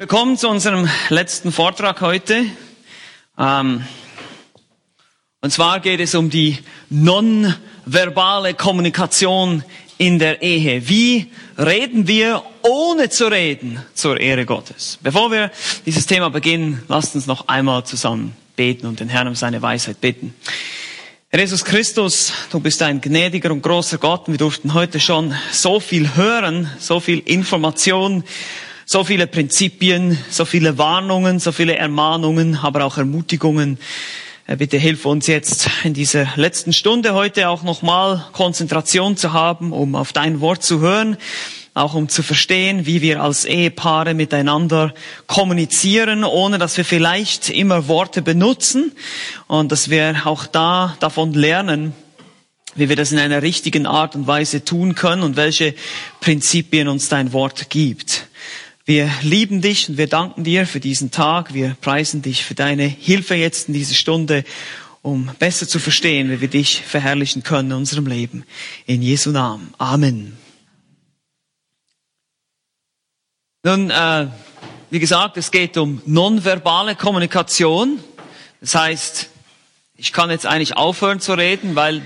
Willkommen zu unserem letzten Vortrag heute. Ähm, und zwar geht es um die nonverbale Kommunikation in der Ehe. Wie reden wir, ohne zu reden, zur Ehre Gottes? Bevor wir dieses Thema beginnen, lasst uns noch einmal zusammen beten und den Herrn um seine Weisheit bitten. Herr Jesus Christus, du bist ein gnädiger und großer Gott. Wir durften heute schon so viel hören, so viel Information so viele Prinzipien, so viele Warnungen, so viele Ermahnungen, aber auch Ermutigungen. Äh, bitte hilf uns jetzt in dieser letzten Stunde heute auch nochmal Konzentration zu haben, um auf dein Wort zu hören, auch um zu verstehen, wie wir als Ehepaare miteinander kommunizieren, ohne dass wir vielleicht immer Worte benutzen und dass wir auch da davon lernen, wie wir das in einer richtigen Art und Weise tun können und welche Prinzipien uns dein Wort gibt. Wir lieben dich und wir danken dir für diesen Tag. Wir preisen dich für deine Hilfe jetzt in dieser Stunde, um besser zu verstehen, wie wir dich verherrlichen können in unserem Leben. In Jesu Namen. Amen. Nun, äh, wie gesagt, es geht um nonverbale Kommunikation. Das heißt, ich kann jetzt eigentlich aufhören zu reden, weil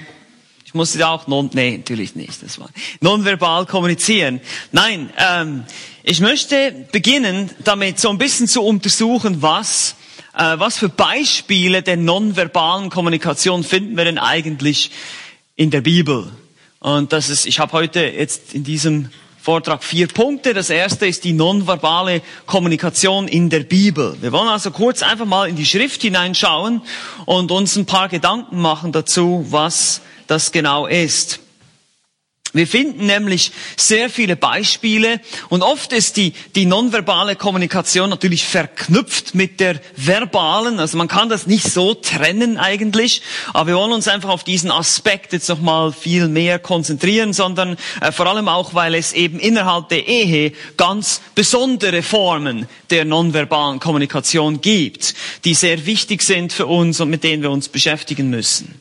ich muss ja auch non, nee, natürlich nicht. Das war nonverbal kommunizieren. Nein, ähm, ich möchte beginnen, damit so ein bisschen zu untersuchen, was, äh, was für Beispiele der nonverbalen Kommunikation finden wir denn eigentlich in der Bibel. Und das ist, ich habe heute jetzt in diesem Vortrag vier Punkte. Das erste ist die nonverbale Kommunikation in der Bibel. Wir wollen also kurz einfach mal in die Schrift hineinschauen und uns ein paar Gedanken machen dazu, was das genau ist. Wir finden nämlich sehr viele Beispiele und oft ist die, die nonverbale Kommunikation natürlich verknüpft mit der verbalen. Also man kann das nicht so trennen eigentlich, aber wir wollen uns einfach auf diesen Aspekt jetzt nochmal viel mehr konzentrieren, sondern äh, vor allem auch, weil es eben innerhalb der Ehe ganz besondere Formen der nonverbalen Kommunikation gibt, die sehr wichtig sind für uns und mit denen wir uns beschäftigen müssen.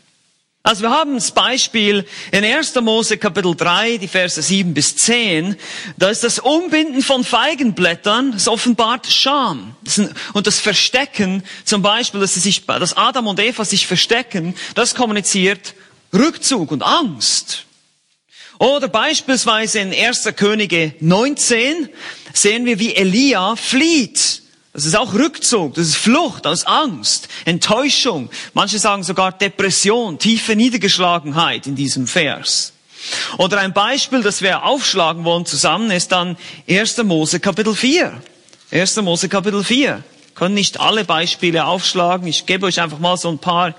Also wir haben das Beispiel in 1. Mose Kapitel 3, die Verse 7 bis 10. Da ist das Umbinden von Feigenblättern, das offenbart Scham. und das Verstecken, zum Beispiel, dass, sie sich, dass Adam und Eva sich verstecken, das kommuniziert Rückzug und Angst. Oder beispielsweise in 1. Könige 19 sehen wir, wie Elia flieht das ist auch Rückzug, das ist Flucht aus Angst, Enttäuschung. Manche sagen sogar Depression, tiefe Niedergeschlagenheit in diesem Vers. Oder ein Beispiel, das wir aufschlagen wollen zusammen, ist dann 1. Mose Kapitel 4. 1. Mose Kapitel 4. Wir können nicht alle Beispiele aufschlagen. Ich gebe euch einfach mal so ein paar äh,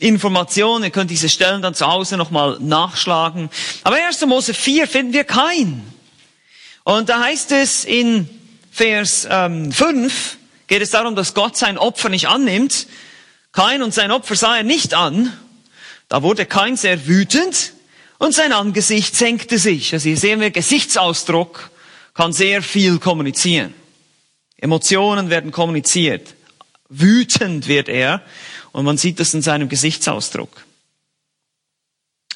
Informationen. Ihr könnt diese Stellen dann zu Hause nochmal nachschlagen. Aber 1. Mose 4 finden wir kein. Und da heißt es in Vers ähm, 5 geht es darum, dass Gott sein Opfer nicht annimmt. Kain und sein Opfer sah er nicht an. Da wurde Kain sehr wütend und sein Angesicht senkte sich. Also hier sehen wir, Gesichtsausdruck kann sehr viel kommunizieren. Emotionen werden kommuniziert. Wütend wird er und man sieht das in seinem Gesichtsausdruck.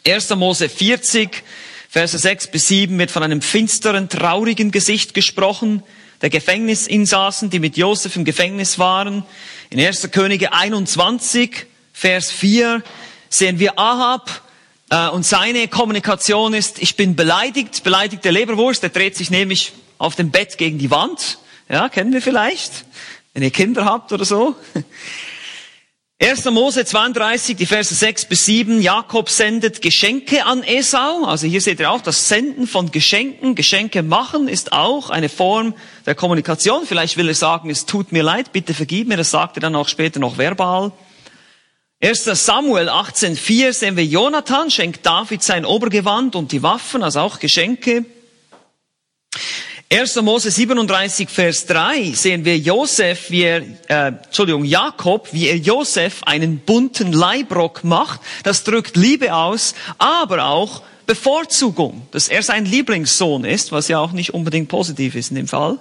1. Mose 40, Verse 6 bis 7 wird von einem finsteren, traurigen Gesicht gesprochen der Gefängnisinsassen, die mit Josef im Gefängnis waren. In 1. Könige 21, Vers 4 sehen wir Ahab, äh, und seine Kommunikation ist, ich bin beleidigt, beleidigte Leberwurst, der dreht sich nämlich auf dem Bett gegen die Wand. Ja, kennen wir vielleicht, wenn ihr Kinder habt oder so. 1. Mose 32, die Verse 6 bis 7, Jakob sendet Geschenke an Esau. Also hier seht ihr auch, das Senden von Geschenken, Geschenke machen ist auch eine Form der Kommunikation. Vielleicht will er sagen, es tut mir leid, bitte vergib mir. Das sagt er dann auch später noch verbal. 1. Samuel 18,4 sehen wir, Jonathan schenkt David sein Obergewand und die Waffen, also auch Geschenke. 1. Mose 37, Vers 3 sehen wir Josef, wie er, äh, Entschuldigung, Jakob, wie er Josef einen bunten Leibrock macht. Das drückt Liebe aus, aber auch Bevorzugung, dass er sein Lieblingssohn ist, was ja auch nicht unbedingt positiv ist in dem Fall.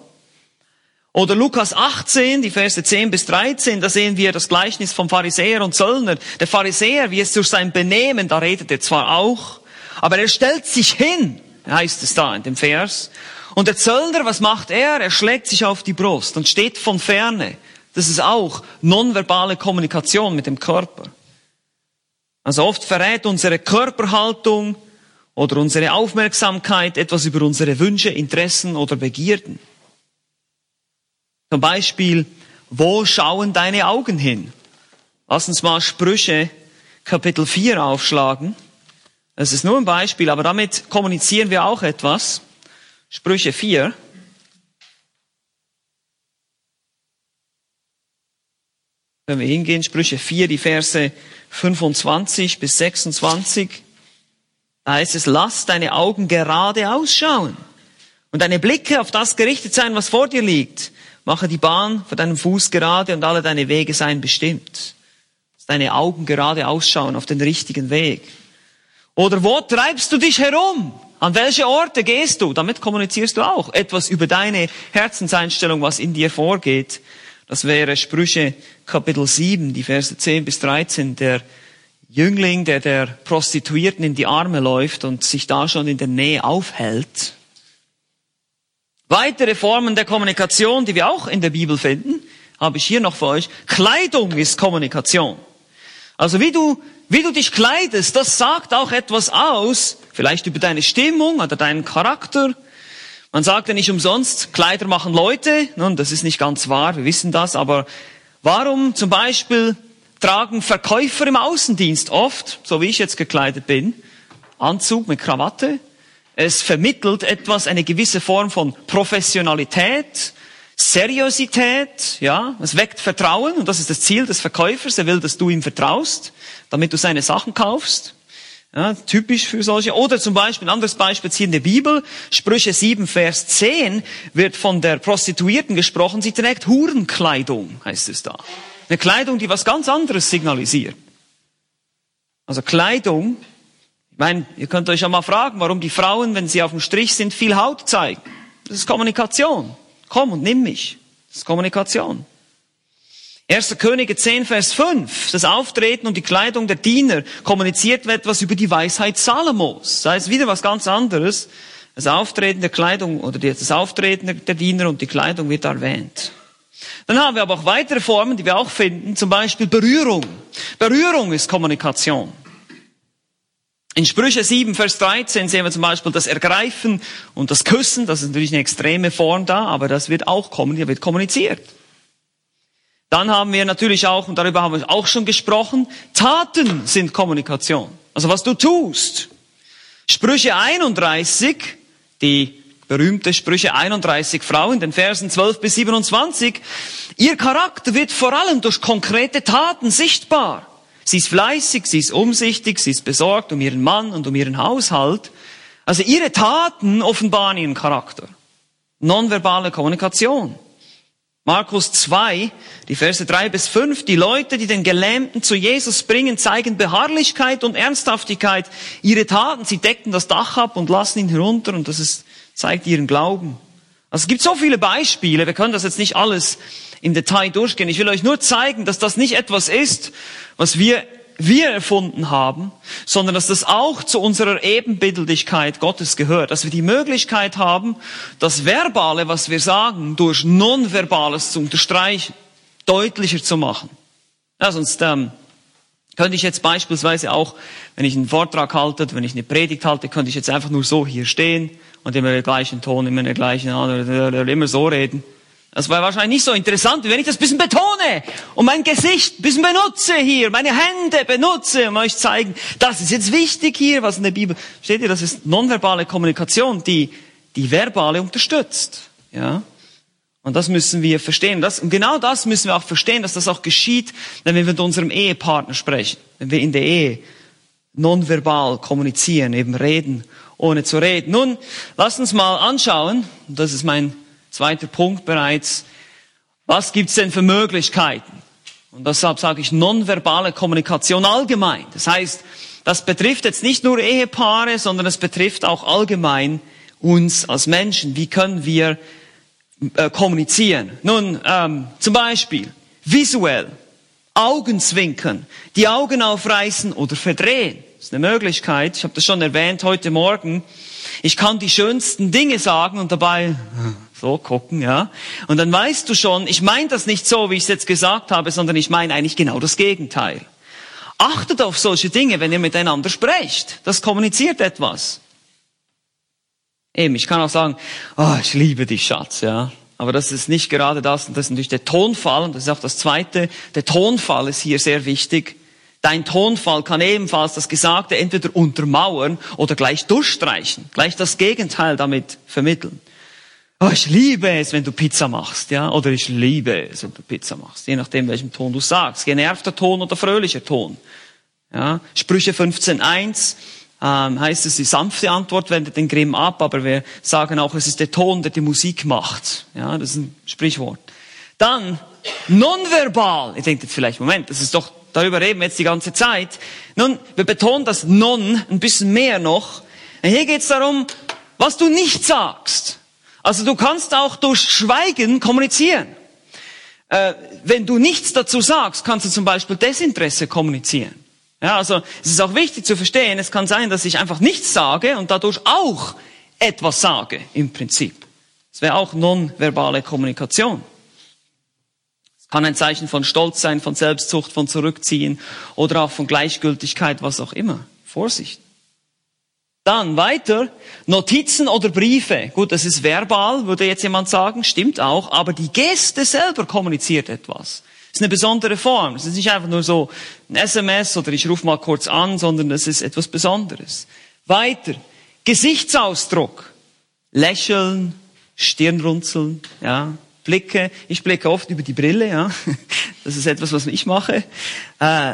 Oder Lukas 18, die Verse 10 bis 13, da sehen wir das Gleichnis vom Pharisäer und Zöllner. Der Pharisäer, wie es durch sein Benehmen, da redet er zwar auch, aber er stellt sich hin, heißt es da in dem Vers, Und der Zöllner, was macht er? Er schlägt sich auf die Brust und steht von ferne. Das ist auch nonverbale Kommunikation mit dem Körper. Also oft verrät unsere Körperhaltung oder unsere Aufmerksamkeit etwas über unsere Wünsche, Interessen oder Begierden. Zum Beispiel, wo schauen deine Augen hin? Lass uns mal Sprüche Kapitel 4 aufschlagen. Das ist nur ein Beispiel, aber damit kommunizieren wir auch etwas. Sprüche 4. Wenn wir hingehen, Sprüche 4, die Verse 25 bis 26, da heißt es, lass deine Augen gerade ausschauen und deine Blicke auf das gerichtet sein, was vor dir liegt. Mache die Bahn vor deinem Fuß gerade und alle deine Wege seien bestimmt. Lass deine Augen gerade ausschauen auf den richtigen Weg. Oder wo treibst du dich herum? An welche Orte gehst du? Damit kommunizierst du auch etwas über deine Herzenseinstellung, was in dir vorgeht. Das wäre Sprüche Kapitel 7, die Verse 10 bis 13. Der Jüngling, der der Prostituierten in die Arme läuft und sich da schon in der Nähe aufhält. Weitere Formen der Kommunikation, die wir auch in der Bibel finden, habe ich hier noch für euch. Kleidung ist Kommunikation. Also wie du, wie du dich kleidest, das sagt auch etwas aus, vielleicht über deine Stimmung oder deinen Charakter. Man sagt ja nicht umsonst, Kleider machen Leute. Nun, das ist nicht ganz wahr, wir wissen das, aber warum zum Beispiel tragen Verkäufer im Außendienst oft, so wie ich jetzt gekleidet bin, Anzug mit Krawatte, es vermittelt etwas, eine gewisse Form von Professionalität, Seriosität, ja, es weckt Vertrauen und das ist das Ziel des Verkäufers. Er will, dass du ihm vertraust, damit du seine Sachen kaufst. Ja, typisch für solche. Oder zum Beispiel, ein anderes Beispiel hier in der Bibel, Sprüche 7, Vers 10, wird von der Prostituierten gesprochen, sie trägt Hurenkleidung, heißt es da. Eine Kleidung, die was ganz anderes signalisiert. Also Kleidung ich meine, ihr könnt euch ja mal fragen, warum die Frauen, wenn sie auf dem Strich sind, viel Haut zeigen. Das ist Kommunikation. Komm und nimm mich. Das ist Kommunikation. 1. Könige 10, Vers 5. Das Auftreten und die Kleidung der Diener kommuniziert etwas über die Weisheit Salomos. Das heißt wieder was ganz anderes. Das Auftreten der Kleidung oder das Auftreten der Diener und die Kleidung wird erwähnt. Dann haben wir aber auch weitere Formen, die wir auch finden, zum Beispiel Berührung. Berührung ist Kommunikation. In Sprüche 7, Vers 13 sehen wir zum Beispiel das Ergreifen und das Küssen. Das ist natürlich eine extreme Form da, aber das wird auch kommen, hier wird kommuniziert. Dann haben wir natürlich auch, und darüber haben wir auch schon gesprochen, Taten sind Kommunikation. Also was du tust. Sprüche 31, die berühmte Sprüche 31 Frau in den Versen 12 bis 27. Ihr Charakter wird vor allem durch konkrete Taten sichtbar. Sie ist fleißig, sie ist umsichtig, sie ist besorgt um ihren Mann und um ihren Haushalt. Also ihre Taten offenbaren ihren Charakter. Nonverbale Kommunikation. Markus 2, die Verse 3 bis 5, die Leute, die den Gelähmten zu Jesus bringen, zeigen Beharrlichkeit und Ernsthaftigkeit. Ihre Taten, sie decken das Dach ab und lassen ihn herunter und das ist, zeigt ihren Glauben. Also es gibt so viele Beispiele, wir können das jetzt nicht alles im Detail durchgehen. Ich will euch nur zeigen, dass das nicht etwas ist, was wir, wir erfunden haben, sondern dass das auch zu unserer Ebenbildlichkeit Gottes gehört. Dass wir die Möglichkeit haben, das Verbale, was wir sagen, durch Nonverbales zu unterstreichen, deutlicher zu machen. Ja, sonst ähm, könnte ich jetzt beispielsweise auch, wenn ich einen Vortrag halte, wenn ich eine Predigt halte, könnte ich jetzt einfach nur so hier stehen und immer den gleichen Ton, immer den gleichen, immer so reden. Das war wahrscheinlich nicht so interessant, wenn ich das bisschen betone und mein Gesicht bisschen benutze hier, meine Hände benutze, um euch zeigen, das ist jetzt wichtig hier, was in der Bibel steht. Ihr, das ist nonverbale Kommunikation, die die verbale unterstützt. Ja. Und das müssen wir verstehen. Das, und genau das müssen wir auch verstehen, dass das auch geschieht, wenn wir mit unserem Ehepartner sprechen, wenn wir in der Ehe nonverbal kommunizieren, eben reden, ohne zu reden. Nun, lasst uns mal anschauen, das ist mein zweiter Punkt bereits. Was gibt's denn für Möglichkeiten? Und deshalb sage ich nonverbale Kommunikation allgemein. Das heißt, das betrifft jetzt nicht nur Ehepaare, sondern es betrifft auch allgemein uns als Menschen. Wie können wir äh, kommunizieren? Nun, ähm, zum Beispiel visuell, Augenzwinkern, die Augen aufreißen oder verdrehen. Das ist eine Möglichkeit. Ich habe das schon erwähnt heute Morgen. Ich kann die schönsten Dinge sagen und dabei so gucken, ja. Und dann weißt du schon, ich meine das nicht so, wie ich es jetzt gesagt habe, sondern ich meine eigentlich genau das Gegenteil. Achtet auf solche Dinge, wenn ihr miteinander sprecht. Das kommuniziert etwas. Eben, ich kann auch sagen, oh, ich liebe dich, Schatz, ja. Aber das ist nicht gerade das, und das ist natürlich der Tonfall, und das ist auch das Zweite. Der Tonfall ist hier sehr wichtig. Dein Tonfall kann ebenfalls das Gesagte entweder untermauern oder gleich durchstreichen, gleich das Gegenteil damit vermitteln. Oh, ich liebe es, wenn du Pizza machst, ja, oder ich liebe es, wenn du Pizza machst, je nachdem, welchem Ton du sagst, genervter Ton oder fröhlicher Ton. Ja, Sprüche 15.1 ähm, heißt es, die sanfte Antwort wendet den Grimm ab, aber wir sagen auch, es ist der Ton, der die Musik macht. Ja, das ist ein Sprichwort. Dann nonverbal. Ihr denkt jetzt vielleicht, Moment, das ist doch, darüber reden wir jetzt die ganze Zeit. Nun, wir betonen das non ein bisschen mehr noch. Hier geht es darum, was du nicht sagst. Also du kannst auch durch Schweigen kommunizieren. Äh, wenn du nichts dazu sagst, kannst du zum Beispiel Desinteresse kommunizieren. Ja, also es ist auch wichtig zu verstehen, es kann sein, dass ich einfach nichts sage und dadurch auch etwas sage im Prinzip. Es wäre auch nonverbale Kommunikation. Es kann ein Zeichen von Stolz sein, von Selbstzucht, von Zurückziehen oder auch von Gleichgültigkeit, was auch immer. Vorsicht. Dann weiter, Notizen oder Briefe. Gut, das ist verbal, würde jetzt jemand sagen, stimmt auch, aber die Geste selber kommuniziert etwas. Das ist eine besondere Form. Es ist nicht einfach nur so ein SMS oder ich rufe mal kurz an, sondern es ist etwas Besonderes. Weiter. Gesichtsausdruck. Lächeln, Stirnrunzeln, ja. Blicke. Ich blicke oft über die Brille, ja. Das ist etwas, was ich mache. Äh,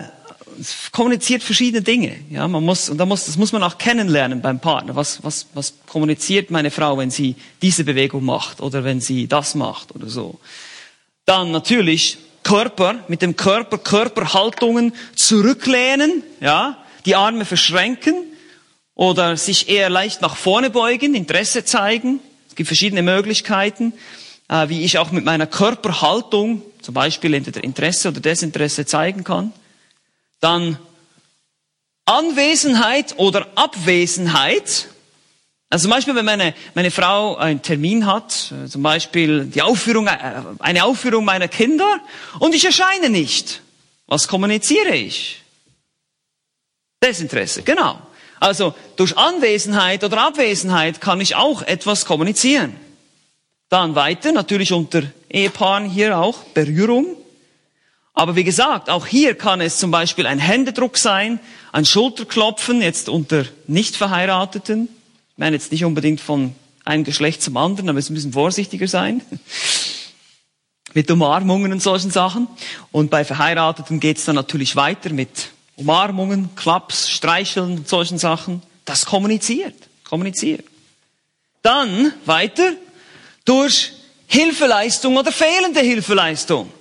es kommuniziert verschiedene Dinge. Ja, man muss, und da muss, das muss man auch kennenlernen beim Partner. Was, was, was kommuniziert meine Frau, wenn sie diese Bewegung macht oder wenn sie das macht oder so? Dann natürlich Körper, mit dem Körper, Körperhaltungen zurücklehnen, ja, die Arme verschränken oder sich eher leicht nach vorne beugen, Interesse zeigen. Es gibt verschiedene Möglichkeiten, äh, wie ich auch mit meiner Körperhaltung zum Beispiel entweder Interesse oder Desinteresse zeigen kann. Dann Anwesenheit oder Abwesenheit also zum Beispiel, wenn meine, meine Frau einen Termin hat, äh, zum Beispiel die Aufführung, äh, eine Aufführung meiner Kinder und ich erscheine nicht. Was kommuniziere ich? Desinteresse, genau. Also durch Anwesenheit oder Abwesenheit kann ich auch etwas kommunizieren. Dann weiter, natürlich unter Ehepaaren hier auch Berührung. Aber wie gesagt, auch hier kann es zum Beispiel ein Händedruck sein, ein Schulterklopfen, jetzt unter Nicht-Verheirateten ich meine jetzt nicht unbedingt von einem Geschlecht zum anderen, aber wir müssen vorsichtiger sein. mit Umarmungen und solchen Sachen. Und bei Verheirateten geht es dann natürlich weiter mit Umarmungen, Klaps, Streicheln und solchen Sachen. Das kommuniziert, kommuniziert. Dann weiter durch Hilfeleistung oder fehlende Hilfeleistung.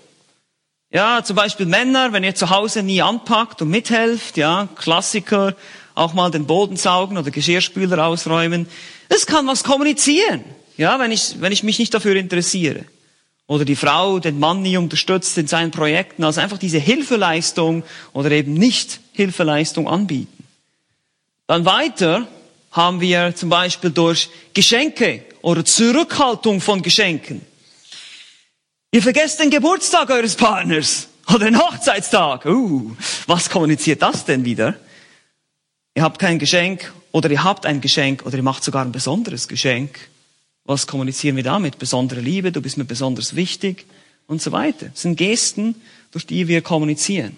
Ja, zum Beispiel Männer, wenn ihr zu Hause nie anpackt und mithelft, ja, Klassiker, auch mal den Boden saugen oder Geschirrspüler ausräumen. Das kann was kommunizieren, ja, wenn ich, wenn ich mich nicht dafür interessiere. Oder die Frau den Mann nie unterstützt in seinen Projekten, also einfach diese Hilfeleistung oder eben nicht Hilfeleistung anbieten. Dann weiter haben wir zum Beispiel durch Geschenke oder Zurückhaltung von Geschenken. Ihr vergesst den Geburtstag eures Partners oder den Hochzeitstag. Uh, was kommuniziert das denn wieder? Ihr habt kein Geschenk oder ihr habt ein Geschenk oder ihr macht sogar ein besonderes Geschenk. Was kommunizieren wir damit? Besondere Liebe, du bist mir besonders wichtig und so weiter. Das sind Gesten, durch die wir kommunizieren.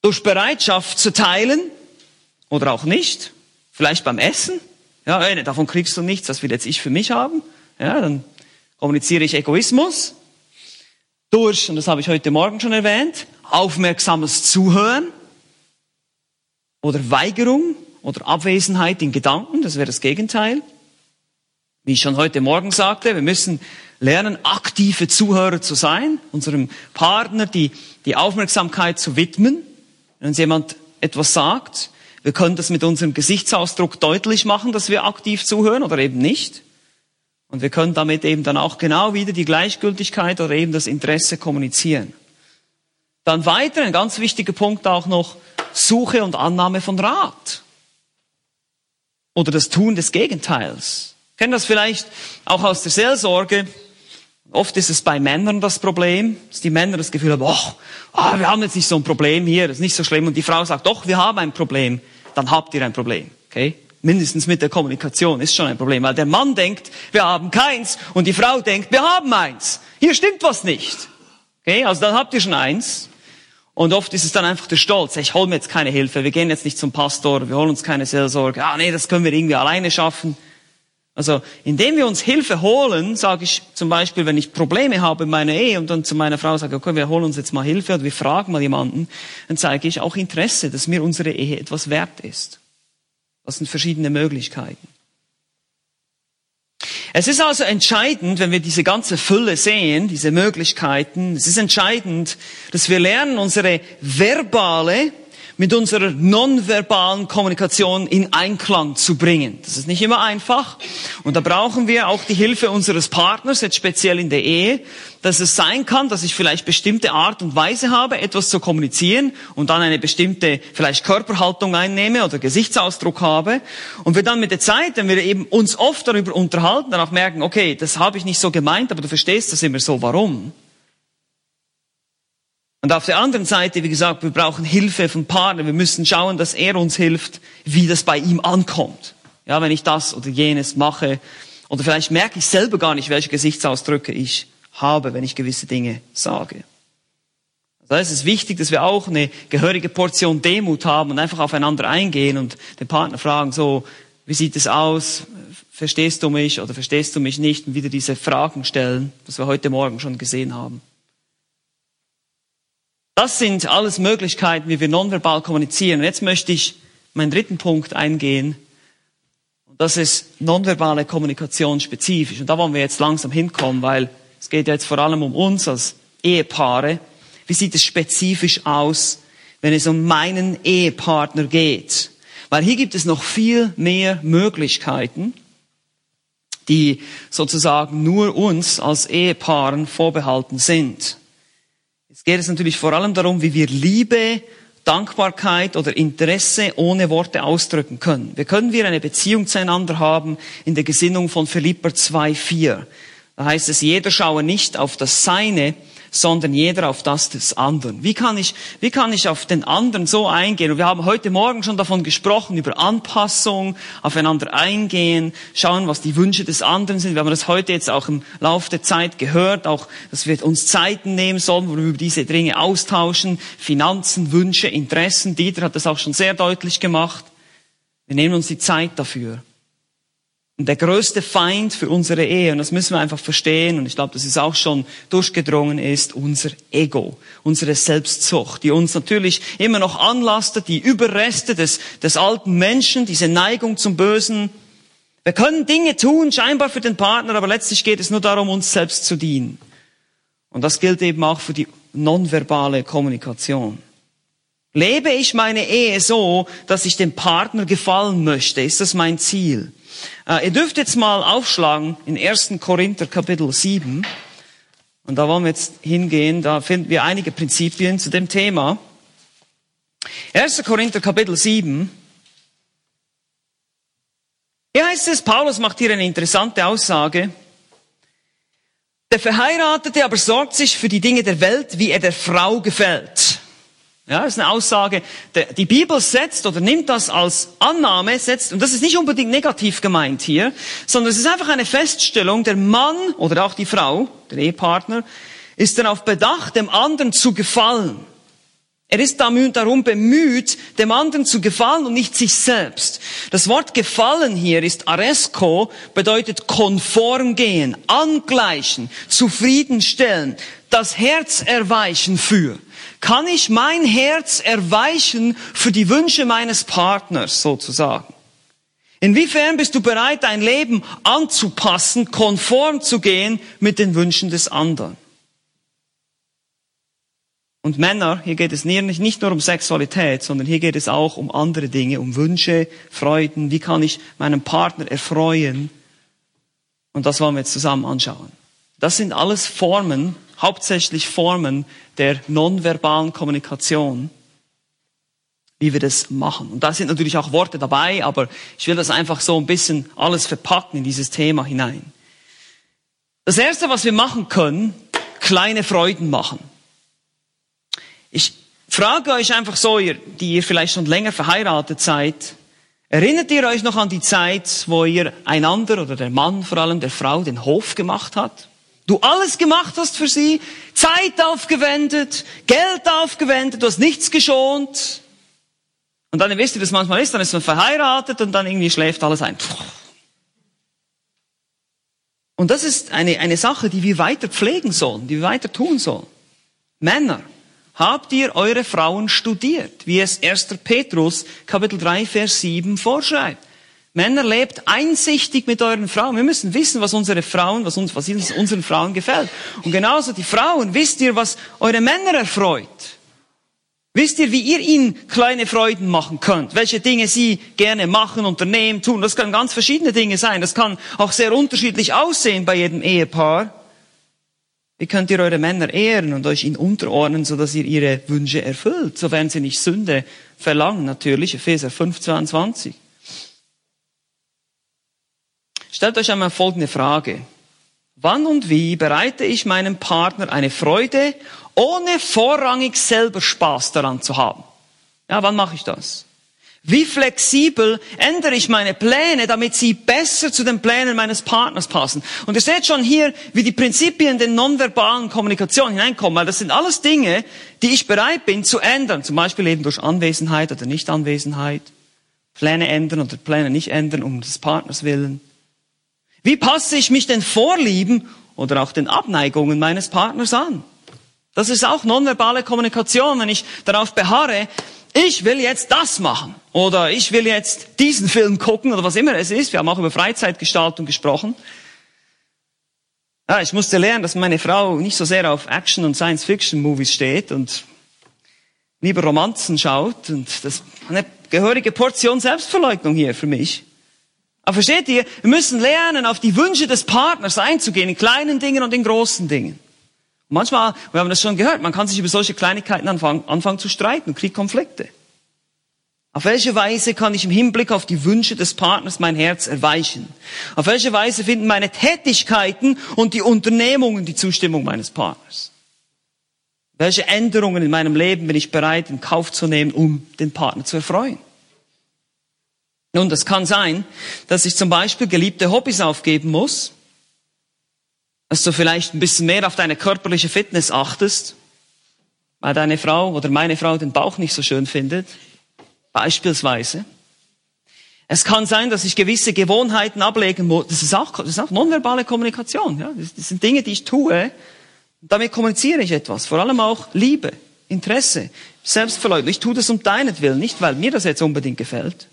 Durch Bereitschaft zu teilen oder auch nicht. Vielleicht beim Essen. Ja, davon kriegst du nichts, das will jetzt ich für mich haben. Ja, dann kommuniziere ich Egoismus. Durch, und das habe ich heute Morgen schon erwähnt, aufmerksames Zuhören oder Weigerung oder Abwesenheit in Gedanken, das wäre das Gegenteil. Wie ich schon heute Morgen sagte, wir müssen lernen, aktive Zuhörer zu sein, unserem Partner die, die Aufmerksamkeit zu widmen. Wenn uns jemand etwas sagt, wir können das mit unserem Gesichtsausdruck deutlich machen, dass wir aktiv zuhören oder eben nicht. Und wir können damit eben dann auch genau wieder die Gleichgültigkeit oder eben das Interesse kommunizieren. Dann weiter, ein ganz wichtiger Punkt auch noch, Suche und Annahme von Rat. oder das Tun des Gegenteils. Kennen das vielleicht auch aus der Seelsorge? Oft ist es bei Männern das Problem, dass die Männer das Gefühl haben, oh, oh, wir haben jetzt nicht so ein Problem hier, das ist nicht so schlimm. Und die Frau sagt, doch, wir haben ein Problem. Dann habt ihr ein Problem. Okay? Mindestens mit der Kommunikation ist schon ein Problem, weil der Mann denkt, wir haben keins und die Frau denkt, wir haben eins. Hier stimmt was nicht. Okay? Also dann habt ihr schon eins. Und oft ist es dann einfach der Stolz. Ich hole mir jetzt keine Hilfe. Wir gehen jetzt nicht zum Pastor. Wir holen uns keine Seelsorge. Ah, nee, das können wir irgendwie alleine schaffen. Also, indem wir uns Hilfe holen, sage ich zum Beispiel, wenn ich Probleme habe in meiner Ehe und dann zu meiner Frau sage, okay, wir holen uns jetzt mal Hilfe oder wir fragen mal jemanden, dann zeige ich auch Interesse, dass mir unsere Ehe etwas wert ist. Das sind verschiedene Möglichkeiten. Es ist also entscheidend, wenn wir diese ganze Fülle sehen, diese Möglichkeiten, es ist entscheidend, dass wir lernen, unsere verbale mit unserer nonverbalen Kommunikation in Einklang zu bringen. Das ist nicht immer einfach. Und da brauchen wir auch die Hilfe unseres Partners, jetzt speziell in der Ehe, dass es sein kann, dass ich vielleicht bestimmte Art und Weise habe, etwas zu kommunizieren und dann eine bestimmte vielleicht Körperhaltung einnehme oder Gesichtsausdruck habe. Und wir dann mit der Zeit, wenn wir eben uns oft darüber unterhalten, dann auch merken, okay, das habe ich nicht so gemeint, aber du verstehst das immer so, warum? Und auf der anderen Seite, wie gesagt, wir brauchen Hilfe vom Partner. Wir müssen schauen, dass er uns hilft, wie das bei ihm ankommt. Ja, wenn ich das oder jenes mache. Oder vielleicht merke ich selber gar nicht, welche Gesichtsausdrücke ich habe, wenn ich gewisse Dinge sage. Also es ist wichtig, dass wir auch eine gehörige Portion Demut haben und einfach aufeinander eingehen und den Partner fragen, so, wie sieht es aus? Verstehst du mich oder verstehst du mich nicht? Und wieder diese Fragen stellen, was wir heute Morgen schon gesehen haben. Das sind alles Möglichkeiten, wie wir nonverbal kommunizieren. Und jetzt möchte ich meinen dritten Punkt eingehen. Und das ist nonverbale Kommunikation spezifisch. Und da wollen wir jetzt langsam hinkommen, weil es geht jetzt vor allem um uns als Ehepaare. Wie sieht es spezifisch aus, wenn es um meinen Ehepartner geht? Weil hier gibt es noch viel mehr Möglichkeiten, die sozusagen nur uns als Ehepaaren vorbehalten sind. Geht es natürlich vor allem darum, wie wir Liebe, Dankbarkeit oder Interesse ohne Worte ausdrücken können. Wir können wir eine Beziehung zueinander haben in der Gesinnung von Philipper 2,4. Da heißt es, jeder schaue nicht auf das Seine, sondern jeder auf das des anderen. Wie kann ich, wie kann ich auf den anderen so eingehen? Und wir haben heute Morgen schon davon gesprochen, über Anpassung, aufeinander eingehen, schauen, was die Wünsche des anderen sind. Wir haben das heute jetzt auch im Laufe der Zeit gehört, auch, dass wir uns Zeiten nehmen sollen, wo wir über diese Dinge austauschen, Finanzen, Wünsche, Interessen. Dieter hat das auch schon sehr deutlich gemacht. Wir nehmen uns die Zeit dafür. Und der größte Feind für unsere Ehe, und das müssen wir einfach verstehen, und ich glaube, das ist auch schon durchgedrungen, ist unser Ego, unsere Selbstzucht, die uns natürlich immer noch anlastet, die Überreste des, des alten Menschen, diese Neigung zum Bösen. Wir können Dinge tun, scheinbar für den Partner, aber letztlich geht es nur darum, uns selbst zu dienen. Und das gilt eben auch für die nonverbale Kommunikation. Lebe ich meine Ehe so, dass ich dem Partner gefallen möchte? Ist das mein Ziel? Äh, ihr dürft jetzt mal aufschlagen in 1. Korinther Kapitel 7. Und da wollen wir jetzt hingehen, da finden wir einige Prinzipien zu dem Thema. 1. Korinther Kapitel 7. Hier heißt es, Paulus macht hier eine interessante Aussage. Der Verheiratete aber sorgt sich für die Dinge der Welt, wie er der Frau gefällt. Ja, das ist eine Aussage. Die Bibel setzt oder nimmt das als Annahme, setzt, und das ist nicht unbedingt negativ gemeint hier, sondern es ist einfach eine Feststellung, der Mann oder auch die Frau, der Ehepartner, ist darauf bedacht, dem anderen zu gefallen. Er ist darum bemüht, dem anderen zu gefallen und nicht sich selbst. Das Wort gefallen hier ist aresko, bedeutet konform gehen, angleichen, zufriedenstellen, das Herz erweichen für. Kann ich mein Herz erweichen für die Wünsche meines Partners sozusagen? Inwiefern bist du bereit, dein Leben anzupassen, konform zu gehen mit den Wünschen des anderen? Und Männer, hier geht es nicht nur um Sexualität, sondern hier geht es auch um andere Dinge, um Wünsche, Freuden. Wie kann ich meinen Partner erfreuen? Und das wollen wir jetzt zusammen anschauen. Das sind alles Formen, hauptsächlich Formen der nonverbalen Kommunikation. wie wir das machen. Und da sind natürlich auch Worte dabei, aber ich will das einfach so ein bisschen alles verpacken in dieses Thema hinein. Das erste, was wir machen können, kleine Freuden machen. Ich frage euch einfach so, ihr, die ihr vielleicht schon länger verheiratet seid, erinnert ihr euch noch an die Zeit, wo ihr einander oder der Mann vor allem der Frau den Hof gemacht hat? Du alles gemacht hast für sie, Zeit aufgewendet, Geld aufgewendet, du hast nichts geschont. Und dann wisst ihr, das manchmal ist, dann ist man verheiratet und dann irgendwie schläft alles ein. Und das ist eine, eine Sache, die wir weiter pflegen sollen, die wir weiter tun sollen. Männer, habt ihr eure Frauen studiert, wie es 1. Petrus Kapitel 3 Vers 7 vorschreibt. Männer lebt einsichtig mit euren Frauen. Wir müssen wissen, was unsere Frauen, was uns, was unseren Frauen gefällt. Und genauso die Frauen, wisst ihr, was eure Männer erfreut? Wisst ihr, wie ihr ihnen kleine Freuden machen könnt? Welche Dinge sie gerne machen, unternehmen, tun? Das kann ganz verschiedene Dinge sein. Das kann auch sehr unterschiedlich aussehen bei jedem Ehepaar. Wie könnt ihr eure Männer ehren und euch ihnen unterordnen, sodass ihr ihre Wünsche erfüllt, sofern sie nicht Sünde verlangen? Natürlich, Epheser 5, 22. Stellt euch einmal folgende Frage. Wann und wie bereite ich meinem Partner eine Freude, ohne vorrangig selber Spaß daran zu haben? Ja, wann mache ich das? Wie flexibel ändere ich meine Pläne, damit sie besser zu den Plänen meines Partners passen? Und ihr seht schon hier, wie die Prinzipien der nonverbalen Kommunikation hineinkommen, weil das sind alles Dinge, die ich bereit bin zu ändern. Zum Beispiel eben durch Anwesenheit oder Nichtanwesenheit. Pläne ändern oder Pläne nicht ändern um des Partners willen. Wie passe ich mich den Vorlieben oder auch den Abneigungen meines Partners an? Das ist auch nonverbale Kommunikation, wenn ich darauf beharre, ich will jetzt das machen oder ich will jetzt diesen Film gucken oder was immer es ist. Wir haben auch über Freizeitgestaltung gesprochen. Ja, ich musste lernen, dass meine Frau nicht so sehr auf Action- und Science-Fiction-Movies steht und lieber Romanzen schaut und das ist eine gehörige Portion Selbstverleugnung hier für mich. Aber versteht ihr, wir müssen lernen, auf die Wünsche des Partners einzugehen, in kleinen Dingen und in großen Dingen. Und manchmal, wir haben das schon gehört, man kann sich über solche Kleinigkeiten anfangen, anfangen zu streiten und kriegt Konflikte. Auf welche Weise kann ich im Hinblick auf die Wünsche des Partners mein Herz erweichen? Auf welche Weise finden meine Tätigkeiten und die Unternehmungen die Zustimmung meines Partners? Welche Änderungen in meinem Leben bin ich bereit in Kauf zu nehmen, um den Partner zu erfreuen? Nun, das kann sein, dass ich zum Beispiel geliebte Hobbys aufgeben muss, dass du vielleicht ein bisschen mehr auf deine körperliche Fitness achtest, weil deine Frau oder meine Frau den Bauch nicht so schön findet, beispielsweise. Es kann sein, dass ich gewisse Gewohnheiten ablegen muss. Das ist auch, das ist auch nonverbale Kommunikation. Ja? Das sind Dinge, die ich tue. Damit kommuniziere ich etwas. Vor allem auch Liebe, Interesse, Selbstverleugnung. Ich tue das um deinetwillen, nicht weil mir das jetzt unbedingt gefällt.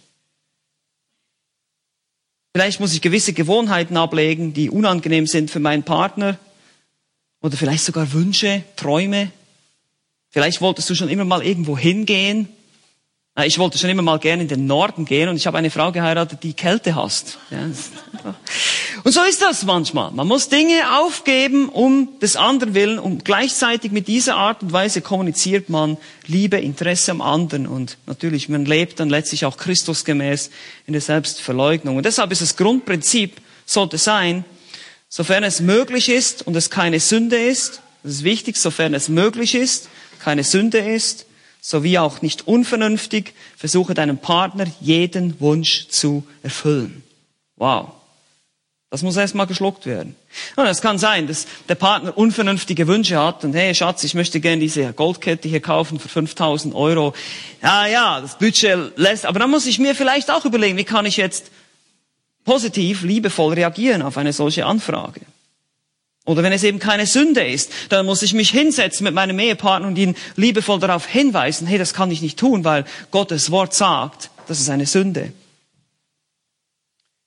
Vielleicht muss ich gewisse Gewohnheiten ablegen, die unangenehm sind für meinen Partner. Oder vielleicht sogar Wünsche, Träume. Vielleicht wolltest du schon immer mal irgendwo hingehen. Ich wollte schon immer mal gerne in den Norden gehen und ich habe eine Frau geheiratet, die Kälte hasst. Und so ist das manchmal. Man muss Dinge aufgeben um des anderen willen und gleichzeitig mit dieser Art und Weise kommuniziert man Liebe, Interesse am anderen und natürlich, man lebt dann letztlich auch Christusgemäß in der Selbstverleugnung. Und deshalb ist das Grundprinzip, sollte sein, sofern es möglich ist und es keine Sünde ist, das ist wichtig, sofern es möglich ist, keine Sünde ist, sowie auch nicht unvernünftig, versuche deinem Partner jeden Wunsch zu erfüllen. Wow. Das muss erstmal geschluckt werden. Und es kann sein, dass der Partner unvernünftige Wünsche hat und hey Schatz, ich möchte gerne diese Goldkette hier kaufen für 5000 Euro. Ja, ja, das Budget lässt, aber dann muss ich mir vielleicht auch überlegen, wie kann ich jetzt positiv, liebevoll reagieren auf eine solche Anfrage. Oder wenn es eben keine Sünde ist, dann muss ich mich hinsetzen mit meinem Ehepartner und ihn liebevoll darauf hinweisen, hey, das kann ich nicht tun, weil Gottes Wort sagt, das ist eine Sünde.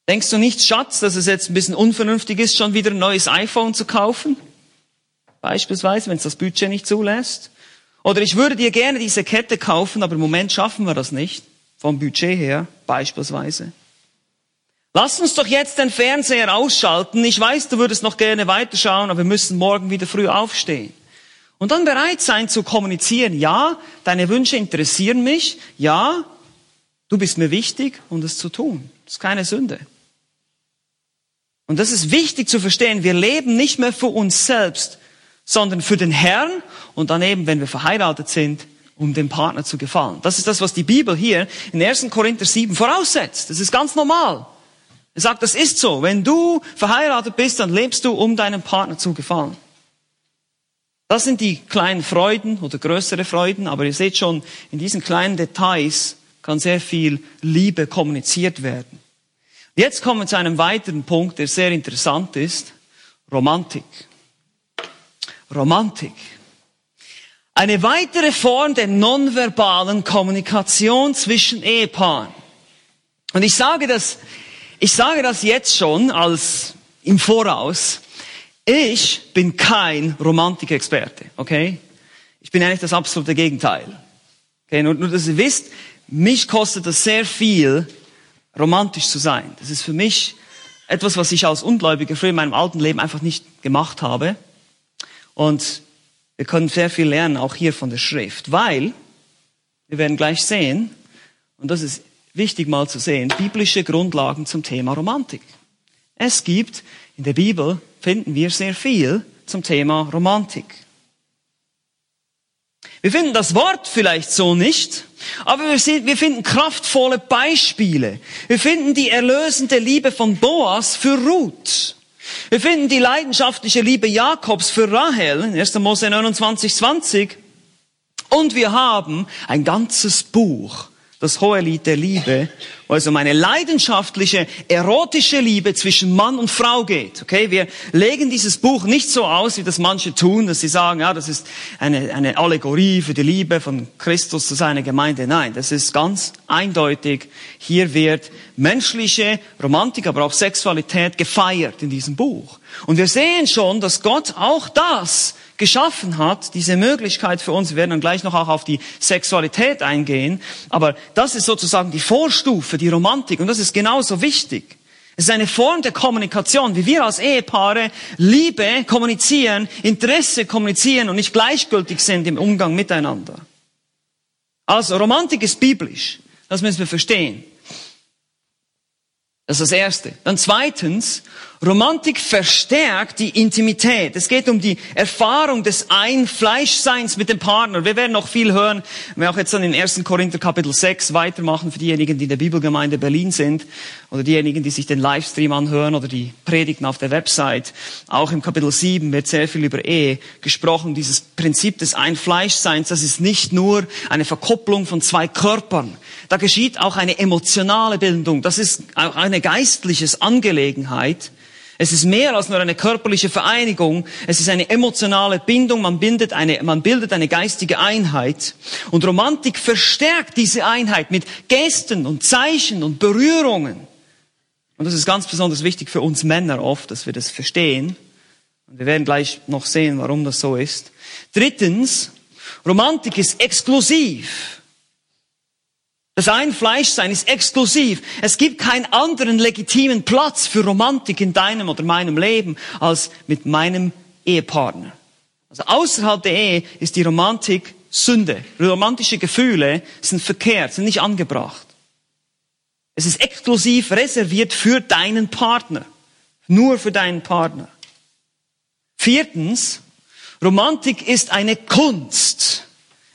Denkst du nicht, Schatz, dass es jetzt ein bisschen unvernünftig ist, schon wieder ein neues iPhone zu kaufen? Beispielsweise, wenn es das Budget nicht zulässt. Oder ich würde dir gerne diese Kette kaufen, aber im Moment schaffen wir das nicht. Vom Budget her, beispielsweise. Lass uns doch jetzt den Fernseher ausschalten. Ich weiß, du würdest noch gerne weiterschauen, aber wir müssen morgen wieder früh aufstehen. Und dann bereit sein zu kommunizieren, ja, deine Wünsche interessieren mich, ja, du bist mir wichtig und es zu tun. Das ist keine Sünde. Und das ist wichtig zu verstehen. Wir leben nicht mehr für uns selbst, sondern für den Herrn und dann eben, wenn wir verheiratet sind, um dem Partner zu gefallen. Das ist das, was die Bibel hier in 1. Korinther 7 voraussetzt. Das ist ganz normal. Er sagt, das ist so. Wenn du verheiratet bist, dann lebst du, um deinem Partner zu gefallen. Das sind die kleinen Freuden oder größere Freuden, aber ihr seht schon, in diesen kleinen Details kann sehr viel Liebe kommuniziert werden. Jetzt kommen wir zu einem weiteren Punkt, der sehr interessant ist. Romantik. Romantik. Eine weitere Form der nonverbalen Kommunikation zwischen Ehepaaren. Und ich sage das, ich sage das jetzt schon als im Voraus. Ich bin kein Romantikexperte, okay? Ich bin eigentlich das absolute Gegenteil. Okay, nur, nur dass ihr wisst, mich kostet das sehr viel, romantisch zu sein. Das ist für mich etwas, was ich als Ungläubiger früher in meinem alten Leben einfach nicht gemacht habe. Und wir können sehr viel lernen, auch hier von der Schrift, weil wir werden gleich sehen, und das ist wichtig mal zu sehen, biblische Grundlagen zum Thema Romantik. Es gibt in der Bibel, finden wir sehr viel zum Thema Romantik. Wir finden das Wort vielleicht so nicht, aber wir, finden kraftvolle Beispiele. Wir finden die erlösende Liebe von Boas für Ruth. Wir finden die leidenschaftliche Liebe Jakobs für Rahel, 1. Mose 29, 20. Und wir haben ein ganzes Buch das hohe Lied der Liebe, wo es um eine leidenschaftliche, erotische Liebe zwischen Mann und Frau geht. Okay, wir legen dieses Buch nicht so aus, wie das manche tun, dass sie sagen, ja, das ist eine, eine Allegorie für die Liebe von Christus zu seiner Gemeinde. Nein, das ist ganz eindeutig. Hier wird menschliche Romantik, aber auch Sexualität gefeiert in diesem Buch. Und wir sehen schon, dass Gott auch das geschaffen hat, diese Möglichkeit für uns. Wir werden dann gleich noch auch auf die Sexualität eingehen. Aber das ist sozusagen die Vorstufe, die Romantik. Und das ist genauso wichtig. Es ist eine Form der Kommunikation, wie wir als Ehepaare Liebe kommunizieren, Interesse kommunizieren und nicht gleichgültig sind im Umgang miteinander. Also Romantik ist biblisch. Das müssen wir verstehen. Das ist das Erste. Dann zweitens, Romantik verstärkt die Intimität. Es geht um die Erfahrung des Einfleischseins mit dem Partner. Wir werden noch viel hören, wenn wir auch jetzt dann in 1. Korinther Kapitel 6 weitermachen für diejenigen, die in der Bibelgemeinde Berlin sind oder diejenigen, die sich den Livestream anhören oder die Predigten auf der Website. Auch im Kapitel 7 wird sehr viel über Ehe gesprochen. Dieses Prinzip des Einfleischseins, das ist nicht nur eine Verkopplung von zwei Körpern. Da geschieht auch eine emotionale Bildung. Das ist auch eine geistliche Angelegenheit. Es ist mehr als nur eine körperliche Vereinigung. Es ist eine emotionale Bindung. Man bildet eine, man bildet eine geistige Einheit. Und Romantik verstärkt diese Einheit mit Gesten und Zeichen und Berührungen. Und das ist ganz besonders wichtig für uns Männer oft, dass wir das verstehen. Und wir werden gleich noch sehen, warum das so ist. Drittens, Romantik ist exklusiv. Das Einfleischsein ist exklusiv. Es gibt keinen anderen legitimen Platz für Romantik in deinem oder meinem Leben als mit meinem Ehepartner. Also außerhalb der Ehe ist die Romantik Sünde. Romantische Gefühle sind verkehrt, sind nicht angebracht. Es ist exklusiv reserviert für deinen Partner. Nur für deinen Partner. Viertens, Romantik ist eine Kunst.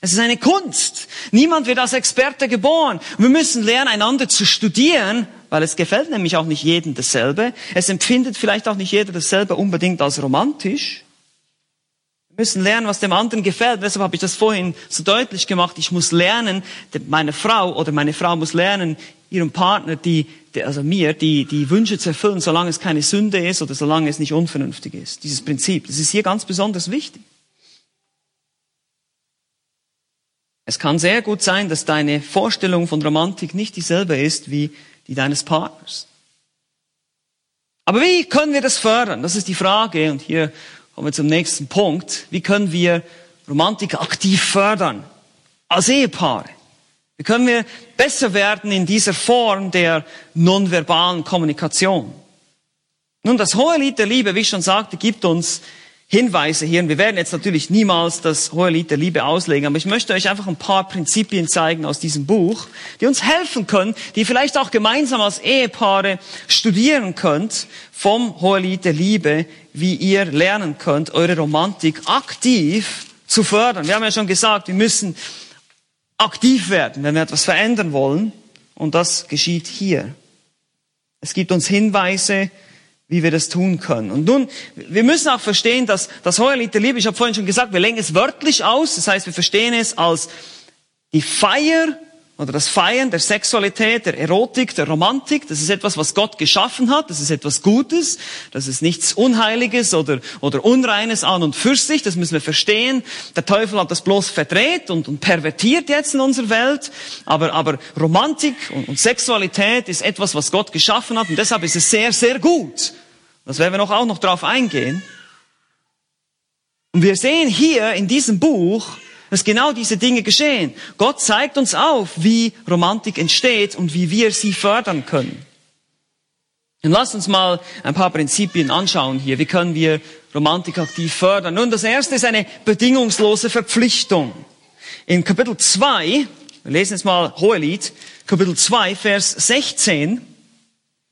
Es ist eine Kunst. Niemand wird als Experte geboren. wir müssen lernen, einander zu studieren, weil es gefällt nämlich auch nicht jedem dasselbe. Es empfindet vielleicht auch nicht jeder dasselbe unbedingt als romantisch. Wir müssen lernen, was dem anderen gefällt. Deshalb habe ich das vorhin so deutlich gemacht. Ich muss lernen, meine Frau oder meine Frau muss lernen, ihrem Partner, die, also mir, die, die Wünsche zu erfüllen, solange es keine Sünde ist oder solange es nicht unvernünftig ist. Dieses Prinzip, das ist hier ganz besonders wichtig. Es kann sehr gut sein, dass deine Vorstellung von Romantik nicht dieselbe ist wie die deines Partners. Aber wie können wir das fördern? Das ist die Frage. Und hier kommen wir zum nächsten Punkt. Wie können wir Romantik aktiv fördern? Als Ehepaare. Wie können wir besser werden in dieser Form der nonverbalen Kommunikation? Nun, das hohe Lied der Liebe, wie ich schon sagte, gibt uns Hinweise hier. Und wir werden jetzt natürlich niemals das hohe Lied der Liebe auslegen, aber ich möchte euch einfach ein paar Prinzipien zeigen aus diesem Buch, die uns helfen können, die vielleicht auch gemeinsam als Ehepaare studieren könnt vom hohe Lied der Liebe, wie ihr lernen könnt, eure Romantik aktiv zu fördern. Wir haben ja schon gesagt, wir müssen aktiv werden, wenn wir etwas verändern wollen. Und das geschieht hier. Es gibt uns Hinweise, wie wir das tun können. Und nun, wir müssen auch verstehen, dass das Hohelied der Liebe, ich habe vorhin schon gesagt, wir legen es wörtlich aus, das heißt, wir verstehen es als die Feier oder das Feiern der Sexualität, der Erotik, der Romantik, das ist etwas, was Gott geschaffen hat, das ist etwas Gutes, das ist nichts Unheiliges oder, oder Unreines an und für sich, das müssen wir verstehen. Der Teufel hat das bloß verdreht und, und pervertiert jetzt in unserer Welt, aber, aber Romantik und, und Sexualität ist etwas, was Gott geschaffen hat. Und deshalb ist es sehr, sehr gut. Das werden wir noch auch noch drauf eingehen. Und wir sehen hier in diesem Buch, dass genau diese Dinge geschehen. Gott zeigt uns auf, wie Romantik entsteht und wie wir sie fördern können. Und lasst uns mal ein paar Prinzipien anschauen hier. Wie können wir Romantik aktiv fördern? Nun, das erste ist eine bedingungslose Verpflichtung. In Kapitel 2, wir lesen jetzt mal Hohelied, Kapitel 2, Vers 16,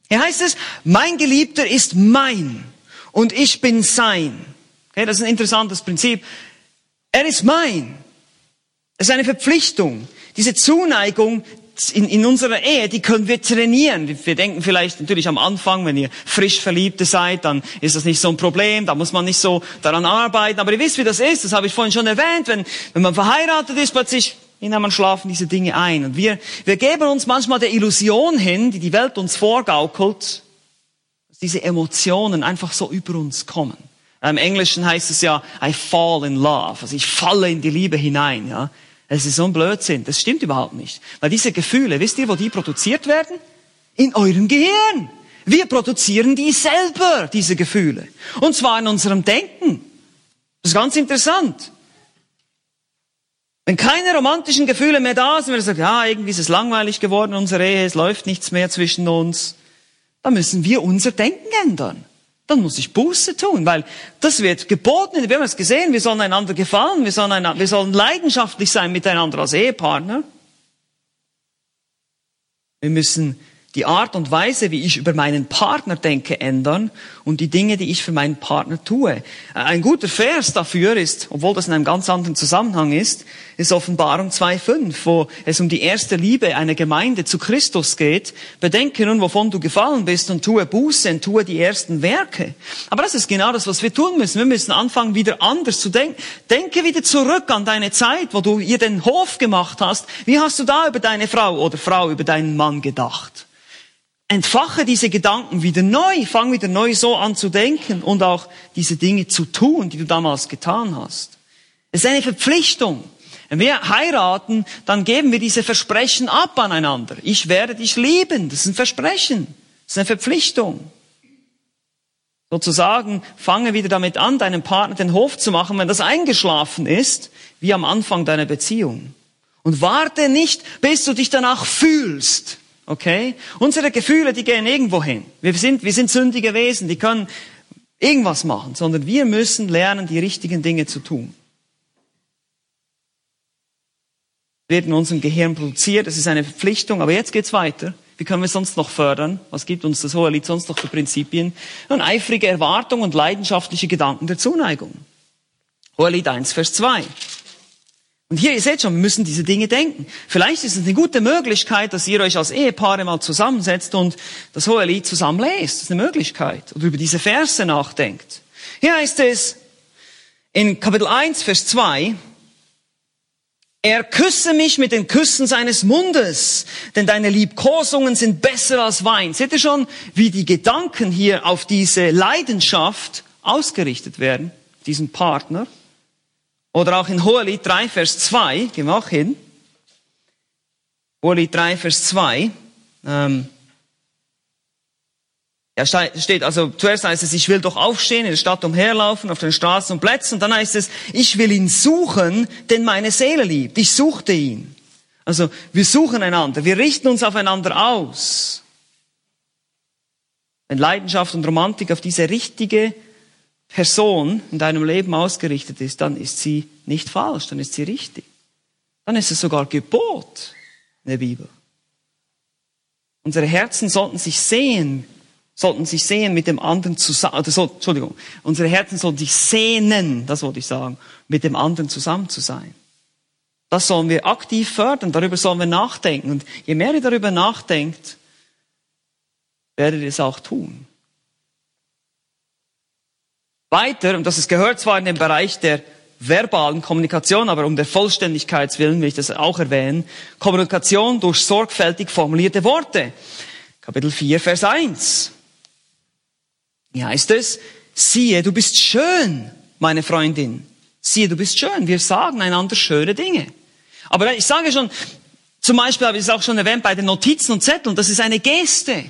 hier heißt es, mein Geliebter ist mein und ich bin sein. Okay, das ist ein interessantes Prinzip. Er ist mein. Es ist eine Verpflichtung. Diese Zuneigung in, in unserer Ehe, die können wir trainieren. Wir denken vielleicht natürlich am Anfang, wenn ihr frisch Verliebte seid, dann ist das nicht so ein Problem, da muss man nicht so daran arbeiten. Aber ihr wisst, wie das ist, das habe ich vorhin schon erwähnt. Wenn, wenn man verheiratet ist, plötzlich in einem schlafen diese Dinge ein. Und wir, wir geben uns manchmal der Illusion hin, die die Welt uns vorgaukelt, dass diese Emotionen einfach so über uns kommen. Im Englischen heißt es ja, I fall in love. Also ich falle in die Liebe hinein, ja. Es ist so ein Blödsinn. Das stimmt überhaupt nicht. Weil diese Gefühle, wisst ihr, wo die produziert werden? In eurem Gehirn. Wir produzieren die selber, diese Gefühle. Und zwar in unserem Denken. Das ist ganz interessant. Wenn keine romantischen Gefühle mehr da sind, wenn wir sagen, ja, irgendwie ist es langweilig geworden, unsere Ehe, es läuft nichts mehr zwischen uns, dann müssen wir unser Denken ändern. Dann muss ich Buße tun, weil das wird geboten. Wir haben es gesehen, wir sollen einander gefallen, wir sollen, einander, wir sollen leidenschaftlich sein miteinander als Ehepartner. Wir müssen die Art und Weise, wie ich über meinen Partner denke, ändern und die Dinge, die ich für meinen Partner tue. Ein guter Vers dafür ist, obwohl das in einem ganz anderen Zusammenhang ist, ist Offenbarung 2.5, wo es um die erste Liebe einer Gemeinde zu Christus geht. Bedenke nun, wovon du gefallen bist und tue Buße und tue die ersten Werke. Aber das ist genau das, was wir tun müssen. Wir müssen anfangen, wieder anders zu denken. Denke wieder zurück an deine Zeit, wo du ihr den Hof gemacht hast. Wie hast du da über deine Frau oder Frau über deinen Mann gedacht? Entfache diese Gedanken wieder neu, fang wieder neu so an zu denken und auch diese Dinge zu tun, die du damals getan hast. Es ist eine Verpflichtung. Wenn wir heiraten, dann geben wir diese Versprechen ab aneinander. Ich werde dich lieben. Das ist ein Versprechen. Das ist eine Verpflichtung. Sozusagen, fange wieder damit an, deinem Partner den Hof zu machen, wenn das eingeschlafen ist, wie am Anfang deiner Beziehung. Und warte nicht, bis du dich danach fühlst. Okay? Unsere Gefühle, die gehen irgendwo hin. Wir sind, wir sind sündige Wesen, die können irgendwas machen, sondern wir müssen lernen, die richtigen Dinge zu tun. Wird in unserem Gehirn produziert, es ist eine Verpflichtung, aber jetzt geht's weiter. Wie können wir sonst noch fördern? Was gibt uns das Hohe Lied sonst noch für Prinzipien? Und eifrige Erwartung und leidenschaftliche Gedanken der Zuneigung. Hohe Lied 1, Vers 2. Und hier, ihr seht schon, wir müssen diese Dinge denken. Vielleicht ist es eine gute Möglichkeit, dass ihr euch als Ehepaare mal zusammensetzt und das Hohe Lied zusammen lest. Das ist eine Möglichkeit. Oder über diese Verse nachdenkt. Hier heißt es in Kapitel 1, Vers 2, er küsse mich mit den Küssen seines Mundes, denn deine Liebkosungen sind besser als Wein. Seht ihr schon, wie die Gedanken hier auf diese Leidenschaft ausgerichtet werden, diesen Partner? Oder auch in Hohelied 3, Vers 2, gehen wir auch hin. Hohelied 3, Vers 2. Ähm, ja, steht, also zuerst heißt es, ich will doch aufstehen, in der Stadt umherlaufen, auf den Straßen und Plätzen. Und dann heißt es, ich will ihn suchen, denn meine Seele liebt. Ich suchte ihn. Also wir suchen einander, wir richten uns aufeinander aus. Wenn Leidenschaft und Romantik auf diese richtige Person in deinem Leben ausgerichtet ist, dann ist sie nicht falsch, dann ist sie richtig. Dann ist es sogar Gebot in der Bibel. Unsere Herzen sollten sich sehen, sollten sich sehen mit dem anderen zusammen, oder so, Entschuldigung, unsere Herzen sollten sich sehnen, das wollte ich sagen, mit dem anderen zusammen zu sein. Das sollen wir aktiv fördern, darüber sollen wir nachdenken. Und je mehr ihr darüber nachdenkt, werdet ihr es auch tun. Weiter, und das ist gehört zwar in den Bereich der verbalen Kommunikation, aber um der Vollständigkeit willen will ich das auch erwähnen, Kommunikation durch sorgfältig formulierte Worte. Kapitel 4, Vers 1. Wie heißt es? Siehe, du bist schön, meine Freundin. Siehe, du bist schön. Wir sagen einander schöne Dinge. Aber ich sage schon, zum Beispiel habe ich es auch schon erwähnt bei den Notizen und Zetteln, das ist eine Geste.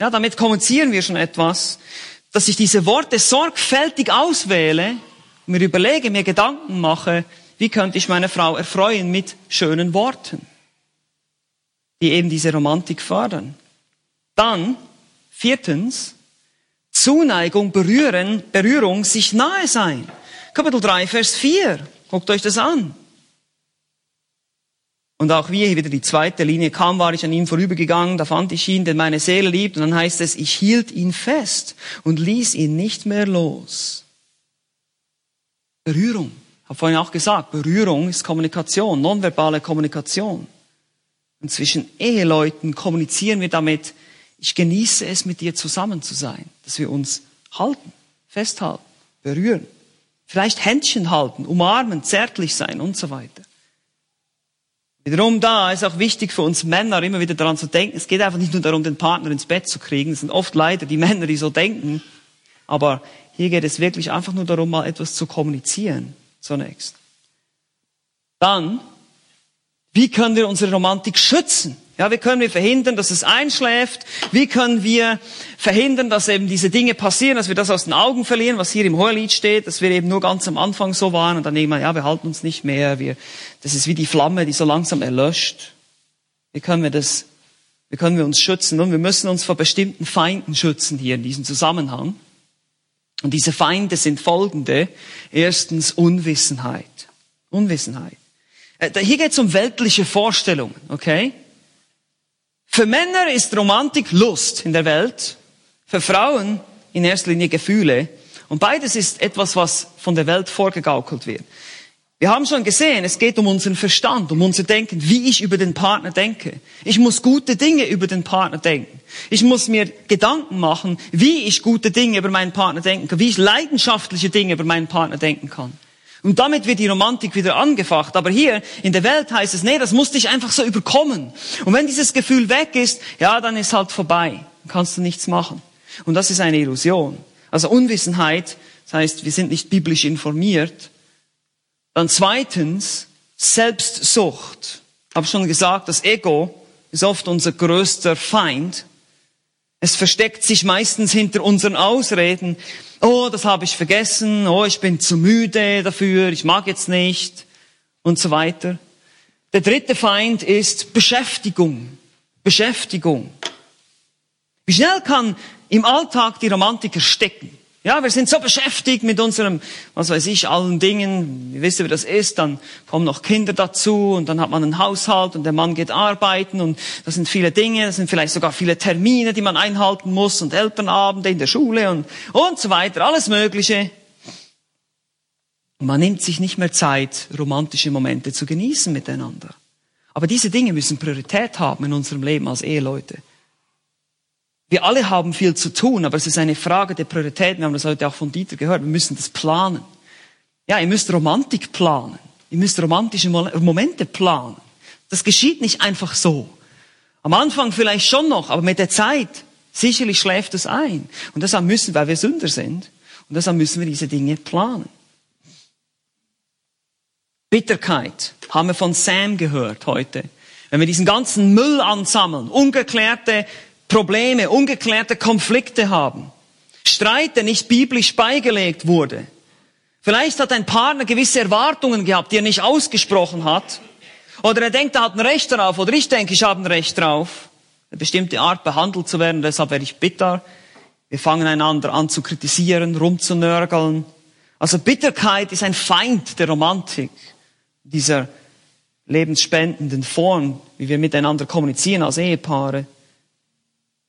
Ja, damit kommunizieren wir schon etwas dass ich diese Worte sorgfältig auswähle, mir überlege, mir Gedanken mache, wie könnte ich meine Frau erfreuen mit schönen Worten, die eben diese Romantik fördern. Dann, viertens, Zuneigung, Berühren, Berührung, sich nahe sein. Kapitel 3, Vers 4. Guckt euch das an. Und auch wie wieder die zweite Linie kam, war ich an ihm vorübergegangen, da fand ich ihn, denn meine Seele liebt. Und dann heißt es, ich hielt ihn fest und ließ ihn nicht mehr los. Berührung. Habe vorhin auch gesagt, Berührung ist Kommunikation, nonverbale Kommunikation. Und zwischen Eheleuten kommunizieren wir damit, ich genieße es, mit dir zusammen zu sein, dass wir uns halten, festhalten, berühren, vielleicht Händchen halten, umarmen, zärtlich sein und so weiter. Wiederum da ist auch wichtig für uns Männer immer wieder daran zu denken, es geht einfach nicht nur darum, den Partner ins Bett zu kriegen. Es sind oft leider die Männer, die so denken. Aber hier geht es wirklich einfach nur darum, mal etwas zu kommunizieren zunächst. Dann, wie können wir unsere Romantik schützen? Ja, wie können wir verhindern, dass es einschläft? Wie können wir verhindern, dass eben diese Dinge passieren, dass wir das aus den Augen verlieren, was hier im Hohelied steht, dass wir eben nur ganz am Anfang so waren und dann irgendwann, ja, wir halten uns nicht mehr, wir, das ist wie die Flamme, die so langsam erlöscht. Wie können wir das, wie können wir uns schützen? Nun, wir müssen uns vor bestimmten Feinden schützen hier in diesem Zusammenhang. Und diese Feinde sind folgende. Erstens Unwissenheit. Unwissenheit. Äh, hier geht es um weltliche Vorstellungen, okay? Für Männer ist Romantik Lust in der Welt, für Frauen in erster Linie Gefühle. Und beides ist etwas, was von der Welt vorgegaukelt wird. Wir haben schon gesehen, es geht um unseren Verstand, um unser Denken, wie ich über den Partner denke. Ich muss gute Dinge über den Partner denken. Ich muss mir Gedanken machen, wie ich gute Dinge über meinen Partner denken kann, wie ich leidenschaftliche Dinge über meinen Partner denken kann. Und damit wird die Romantik wieder angefacht. Aber hier in der Welt heißt es, nee, das muss dich einfach so überkommen. Und wenn dieses Gefühl weg ist, ja, dann ist halt vorbei. Dann kannst du nichts machen. Und das ist eine Illusion. Also Unwissenheit, das heißt, wir sind nicht biblisch informiert. Dann zweitens, Selbstsucht. Ich habe schon gesagt, das Ego ist oft unser größter Feind. Es versteckt sich meistens hinter unseren Ausreden. Oh, das habe ich vergessen. Oh, ich bin zu müde dafür. Ich mag jetzt nicht. Und so weiter. Der dritte Feind ist Beschäftigung. Beschäftigung. Wie schnell kann im Alltag die Romantik ersticken? Ja, wir sind so beschäftigt mit unserem, was weiß ich, allen Dingen. Ihr wisst, wie das ist. Dann kommen noch Kinder dazu und dann hat man einen Haushalt und der Mann geht arbeiten und das sind viele Dinge. Das sind vielleicht sogar viele Termine, die man einhalten muss und Elternabende in der Schule und, und so weiter. Alles Mögliche. Man nimmt sich nicht mehr Zeit, romantische Momente zu genießen miteinander. Aber diese Dinge müssen Priorität haben in unserem Leben als Eheleute. Wir alle haben viel zu tun, aber es ist eine Frage der Prioritäten. Wir haben das heute auch von Dieter gehört. Wir müssen das planen. Ja, ihr müsst Romantik planen. Ihr müsst romantische Momente planen. Das geschieht nicht einfach so. Am Anfang vielleicht schon noch, aber mit der Zeit sicherlich schläft es ein. Und deshalb müssen, weil wir Sünder sind, und deshalb müssen wir diese Dinge planen. Bitterkeit haben wir von Sam gehört heute. Wenn wir diesen ganzen Müll ansammeln, ungeklärte Probleme, ungeklärte Konflikte haben. Streit, der nicht biblisch beigelegt wurde. Vielleicht hat ein Partner gewisse Erwartungen gehabt, die er nicht ausgesprochen hat. Oder er denkt, er hat ein Recht darauf. Oder ich denke, ich habe ein Recht darauf, eine bestimmte Art behandelt zu werden. Deshalb werde ich bitter. Wir fangen einander an zu kritisieren, rumzunörgeln. Also Bitterkeit ist ein Feind der Romantik, dieser lebensspendenden Form, wie wir miteinander kommunizieren als Ehepaare.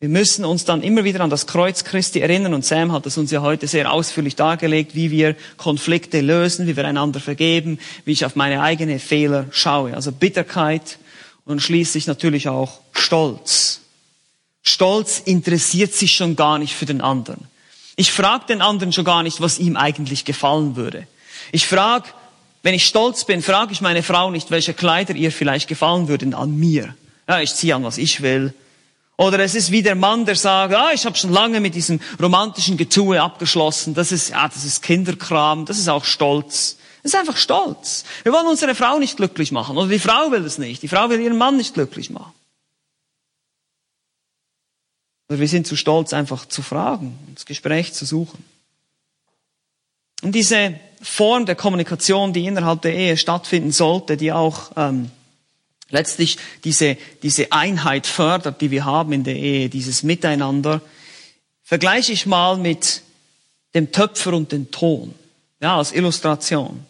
Wir müssen uns dann immer wieder an das Kreuz Christi erinnern und Sam hat es uns ja heute sehr ausführlich dargelegt, wie wir Konflikte lösen, wie wir einander vergeben, wie ich auf meine eigenen Fehler schaue. Also Bitterkeit und schließlich natürlich auch Stolz. Stolz interessiert sich schon gar nicht für den anderen. Ich frage den anderen schon gar nicht, was ihm eigentlich gefallen würde. Ich frage, wenn ich stolz bin, frage ich meine Frau nicht, welche Kleider ihr vielleicht gefallen würden an mir. Ja, ich ziehe an, was ich will. Oder es ist wie der Mann, der sagt, ah, ich habe schon lange mit diesem romantischen Getue abgeschlossen. Das ist, ja, das ist Kinderkram, das ist auch Stolz. Das ist einfach Stolz. Wir wollen unsere Frau nicht glücklich machen. Oder die Frau will es nicht. Die Frau will ihren Mann nicht glücklich machen. Oder wir sind zu stolz, einfach zu fragen, das Gespräch zu suchen. Und diese Form der Kommunikation, die innerhalb der Ehe stattfinden sollte, die auch ähm, letztlich diese, diese Einheit fördert, die wir haben in der Ehe, dieses Miteinander, vergleiche ich mal mit dem Töpfer und dem Ton, ja, als Illustration.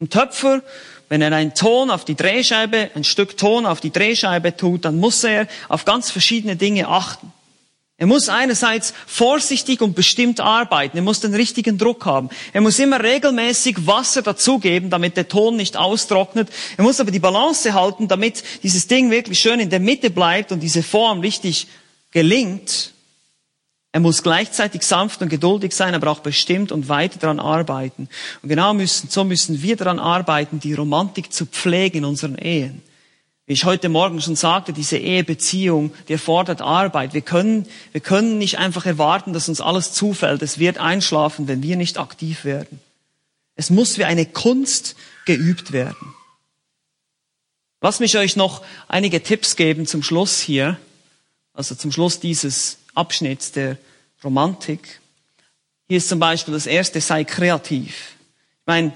Ein Töpfer, wenn er einen Ton auf die Drehscheibe, ein Stück Ton auf die Drehscheibe tut, dann muss er auf ganz verschiedene Dinge achten. Er muss einerseits vorsichtig und bestimmt arbeiten. Er muss den richtigen Druck haben. Er muss immer regelmäßig Wasser dazugeben, damit der Ton nicht austrocknet. Er muss aber die Balance halten, damit dieses Ding wirklich schön in der Mitte bleibt und diese Form richtig gelingt. Er muss gleichzeitig sanft und geduldig sein, aber auch bestimmt und weiter daran arbeiten. Und genau müssen, so müssen wir daran arbeiten, die Romantik zu pflegen in unseren Ehen. Wie ich heute Morgen schon sagte, diese Ehebeziehung, die erfordert Arbeit. Wir können, wir können nicht einfach erwarten, dass uns alles zufällt. Es wird einschlafen, wenn wir nicht aktiv werden. Es muss wie eine Kunst geübt werden. Lass mich euch noch einige Tipps geben zum Schluss hier, also zum Schluss dieses Abschnitts der Romantik. Hier ist zum Beispiel das erste, sei kreativ. Ich meine,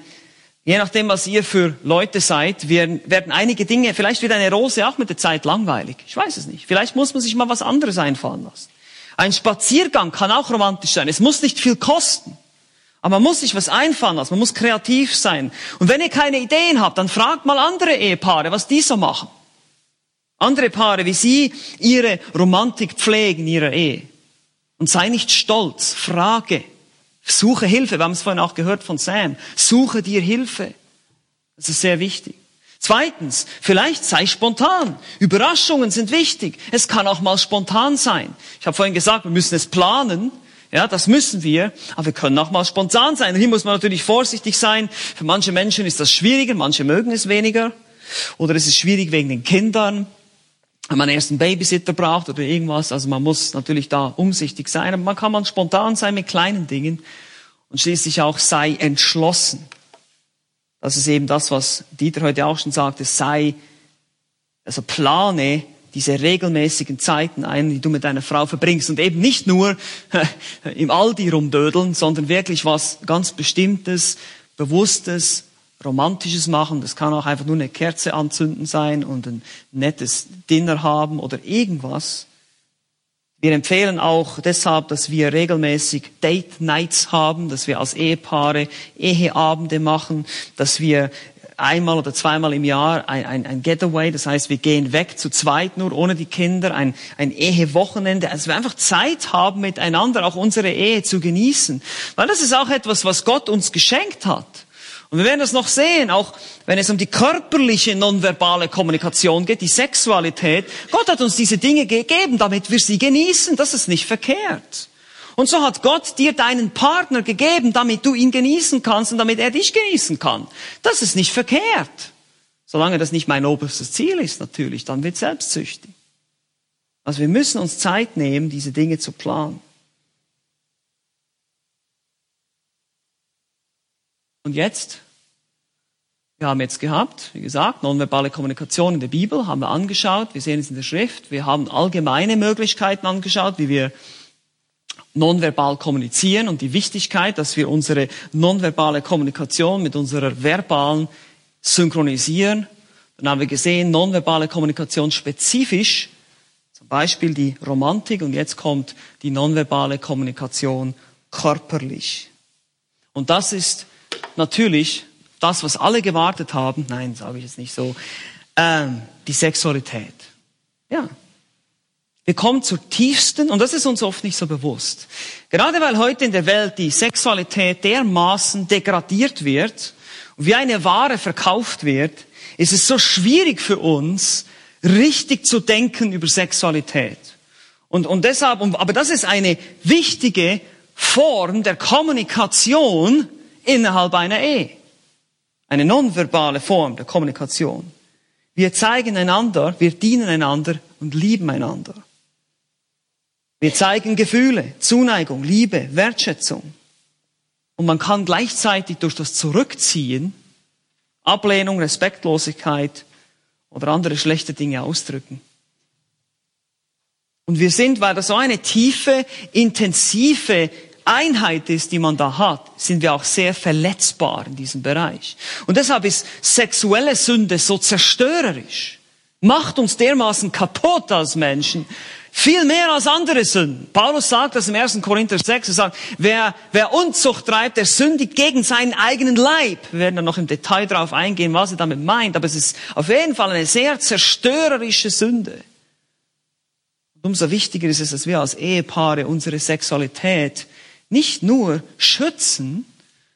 Je nachdem, was ihr für Leute seid, werden, werden einige Dinge, vielleicht wird eine Rose auch mit der Zeit langweilig. Ich weiß es nicht. Vielleicht muss man sich mal was anderes einfallen lassen. Ein Spaziergang kann auch romantisch sein. Es muss nicht viel kosten. Aber man muss sich was einfallen lassen. Man muss kreativ sein. Und wenn ihr keine Ideen habt, dann fragt mal andere Ehepaare, was die so machen. Andere Paare, wie sie ihre Romantik pflegen, ihre Ehe. Und sei nicht stolz. Frage. Suche Hilfe. Wir haben es vorhin auch gehört von Sam. Suche dir Hilfe. Das ist sehr wichtig. Zweitens, vielleicht sei spontan. Überraschungen sind wichtig. Es kann auch mal spontan sein. Ich habe vorhin gesagt, wir müssen es planen. Ja, das müssen wir. Aber wir können auch mal spontan sein. Und hier muss man natürlich vorsichtig sein. Für manche Menschen ist das schwieriger, manche mögen es weniger. Oder es ist schwierig wegen den Kindern wenn man erst einen Babysitter braucht oder irgendwas. Also man muss natürlich da umsichtig sein, aber man kann man spontan sein mit kleinen Dingen und schließlich auch sei entschlossen. Das ist eben das, was Dieter heute auch schon sagte, sei, also plane diese regelmäßigen Zeiten ein, die du mit deiner Frau verbringst und eben nicht nur im Aldi rumdödeln, sondern wirklich was ganz Bestimmtes, Bewusstes, Romantisches machen. Das kann auch einfach nur eine Kerze anzünden sein und ein nettes Dinner haben oder irgendwas. Wir empfehlen auch deshalb, dass wir regelmäßig Date Nights haben, dass wir als Ehepaare Eheabende machen, dass wir einmal oder zweimal im Jahr ein, ein, ein Getaway, das heißt, wir gehen weg zu zweit nur, ohne die Kinder, ein, ein Ehewochenende, also wir einfach Zeit haben, miteinander auch unsere Ehe zu genießen. Weil das ist auch etwas, was Gott uns geschenkt hat. Und wir werden das noch sehen, auch wenn es um die körperliche nonverbale Kommunikation geht, die Sexualität. Gott hat uns diese Dinge gegeben, damit wir sie genießen. Das ist nicht verkehrt. Und so hat Gott dir deinen Partner gegeben, damit du ihn genießen kannst und damit er dich genießen kann. Das ist nicht verkehrt. Solange das nicht mein oberstes Ziel ist, natürlich, dann wird selbstsüchtig. Also wir müssen uns Zeit nehmen, diese Dinge zu planen. Und jetzt? Wir haben jetzt gehabt, wie gesagt, nonverbale Kommunikation in der Bibel, haben wir angeschaut, wir sehen es in der Schrift, wir haben allgemeine Möglichkeiten angeschaut, wie wir nonverbal kommunizieren und die Wichtigkeit, dass wir unsere nonverbale Kommunikation mit unserer verbalen synchronisieren. Dann haben wir gesehen, nonverbale Kommunikation spezifisch, zum Beispiel die Romantik und jetzt kommt die nonverbale Kommunikation körperlich. Und das ist natürlich das, was alle gewartet haben. Nein, sage ich jetzt nicht so. Ähm, die Sexualität. Ja. Wir kommen zur tiefsten, und das ist uns oft nicht so bewusst. Gerade weil heute in der Welt die Sexualität dermaßen degradiert wird und wie eine Ware verkauft wird, ist es so schwierig für uns, richtig zu denken über Sexualität. Und, und deshalb, aber das ist eine wichtige Form der Kommunikation innerhalb einer Ehe. Eine nonverbale Form der Kommunikation. Wir zeigen einander, wir dienen einander und lieben einander. Wir zeigen Gefühle, Zuneigung, Liebe, Wertschätzung. Und man kann gleichzeitig durch das Zurückziehen Ablehnung, Respektlosigkeit oder andere schlechte Dinge ausdrücken. Und wir sind, weil das so eine tiefe, intensive Einheit ist, die man da hat, sind wir auch sehr verletzbar in diesem Bereich. Und deshalb ist sexuelle Sünde so zerstörerisch, macht uns dermaßen kaputt als Menschen, viel mehr als andere Sünden. Paulus sagt das im 1. Korinther 6, er sagt, wer, wer Unzucht treibt, der sündigt gegen seinen eigenen Leib. Wir werden dann noch im Detail darauf eingehen, was er damit meint, aber es ist auf jeden Fall eine sehr zerstörerische Sünde. Und umso wichtiger ist es, dass wir als Ehepaare unsere Sexualität nicht nur schützen,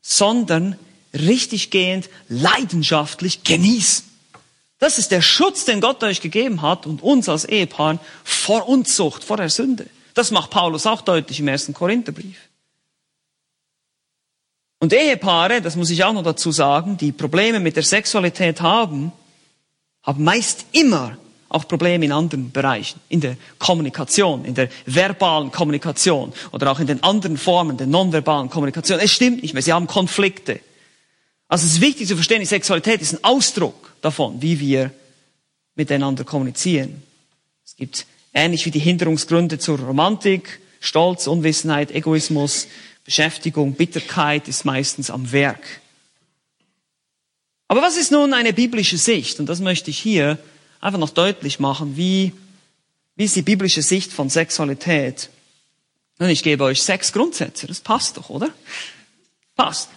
sondern richtiggehend, leidenschaftlich genießen. Das ist der Schutz, den Gott euch gegeben hat und uns als Ehepaar vor Unzucht, vor der Sünde. Das macht Paulus auch deutlich im ersten Korintherbrief. Und Ehepaare, das muss ich auch noch dazu sagen, die Probleme mit der Sexualität haben, haben meist immer auch Probleme in anderen Bereichen, in der Kommunikation, in der verbalen Kommunikation oder auch in den anderen Formen der nonverbalen Kommunikation. Es stimmt nicht mehr, sie haben Konflikte. Also es ist wichtig zu verstehen, die Sexualität ist ein Ausdruck davon, wie wir miteinander kommunizieren. Es gibt ähnlich wie die Hinderungsgründe zur Romantik, Stolz, Unwissenheit, Egoismus, Beschäftigung, Bitterkeit ist meistens am Werk. Aber was ist nun eine biblische Sicht? Und das möchte ich hier einfach noch deutlich machen, wie, wie ist die biblische Sicht von Sexualität? Und ich gebe euch sechs Grundsätze, das passt doch, oder? Passt.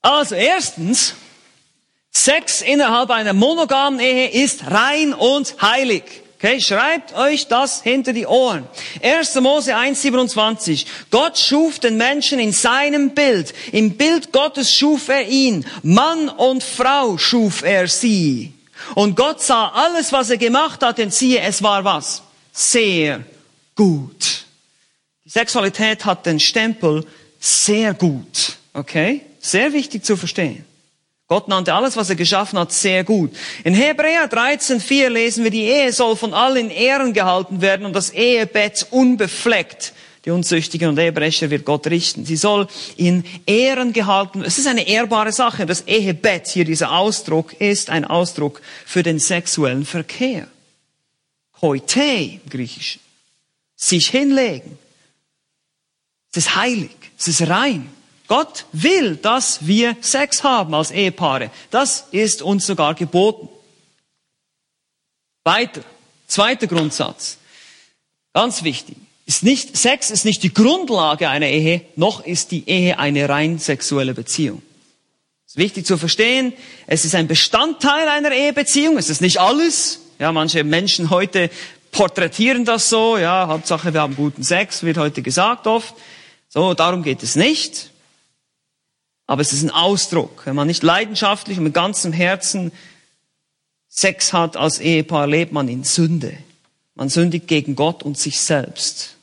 Also erstens, Sex innerhalb einer monogamen Ehe ist rein und heilig. Okay, schreibt euch das hinter die Ohren. 1. Mose 1,27. Gott schuf den Menschen in seinem Bild. Im Bild Gottes schuf er ihn. Mann und Frau schuf er sie. Und Gott sah alles, was er gemacht hat, und siehe, es war was? Sehr gut. Die Sexualität hat den Stempel sehr gut. Okay? Sehr wichtig zu verstehen. Gott nannte alles, was er geschaffen hat, sehr gut. In Hebräer 13,4 lesen wir, die Ehe soll von allen Ehren gehalten werden und das Ehebett unbefleckt. Die Unzüchtigen und Ehebrecher wird Gott richten. Sie soll in Ehren gehalten. Es ist eine ehrbare Sache. Das Ehebett, hier dieser Ausdruck, ist ein Ausdruck für den sexuellen Verkehr. Koite im Griechischen. Sich hinlegen. Es ist heilig. Es ist rein. Gott will, dass wir Sex haben als Ehepaare. Das ist uns sogar geboten. Weiter. Zweiter Grundsatz. Ganz wichtig. Ist nicht, Sex ist nicht die Grundlage einer Ehe, noch ist die Ehe eine rein sexuelle Beziehung. Ist wichtig zu verstehen. Es ist ein Bestandteil einer Ehebeziehung. Es ist nicht alles. Ja, manche Menschen heute porträtieren das so. Ja, Hauptsache wir haben guten Sex, wird heute gesagt oft. So, darum geht es nicht. Aber es ist ein Ausdruck. Wenn man nicht leidenschaftlich und mit ganzem Herzen Sex hat als Ehepaar, lebt man in Sünde. Man sündigt gegen Gott und sich selbst.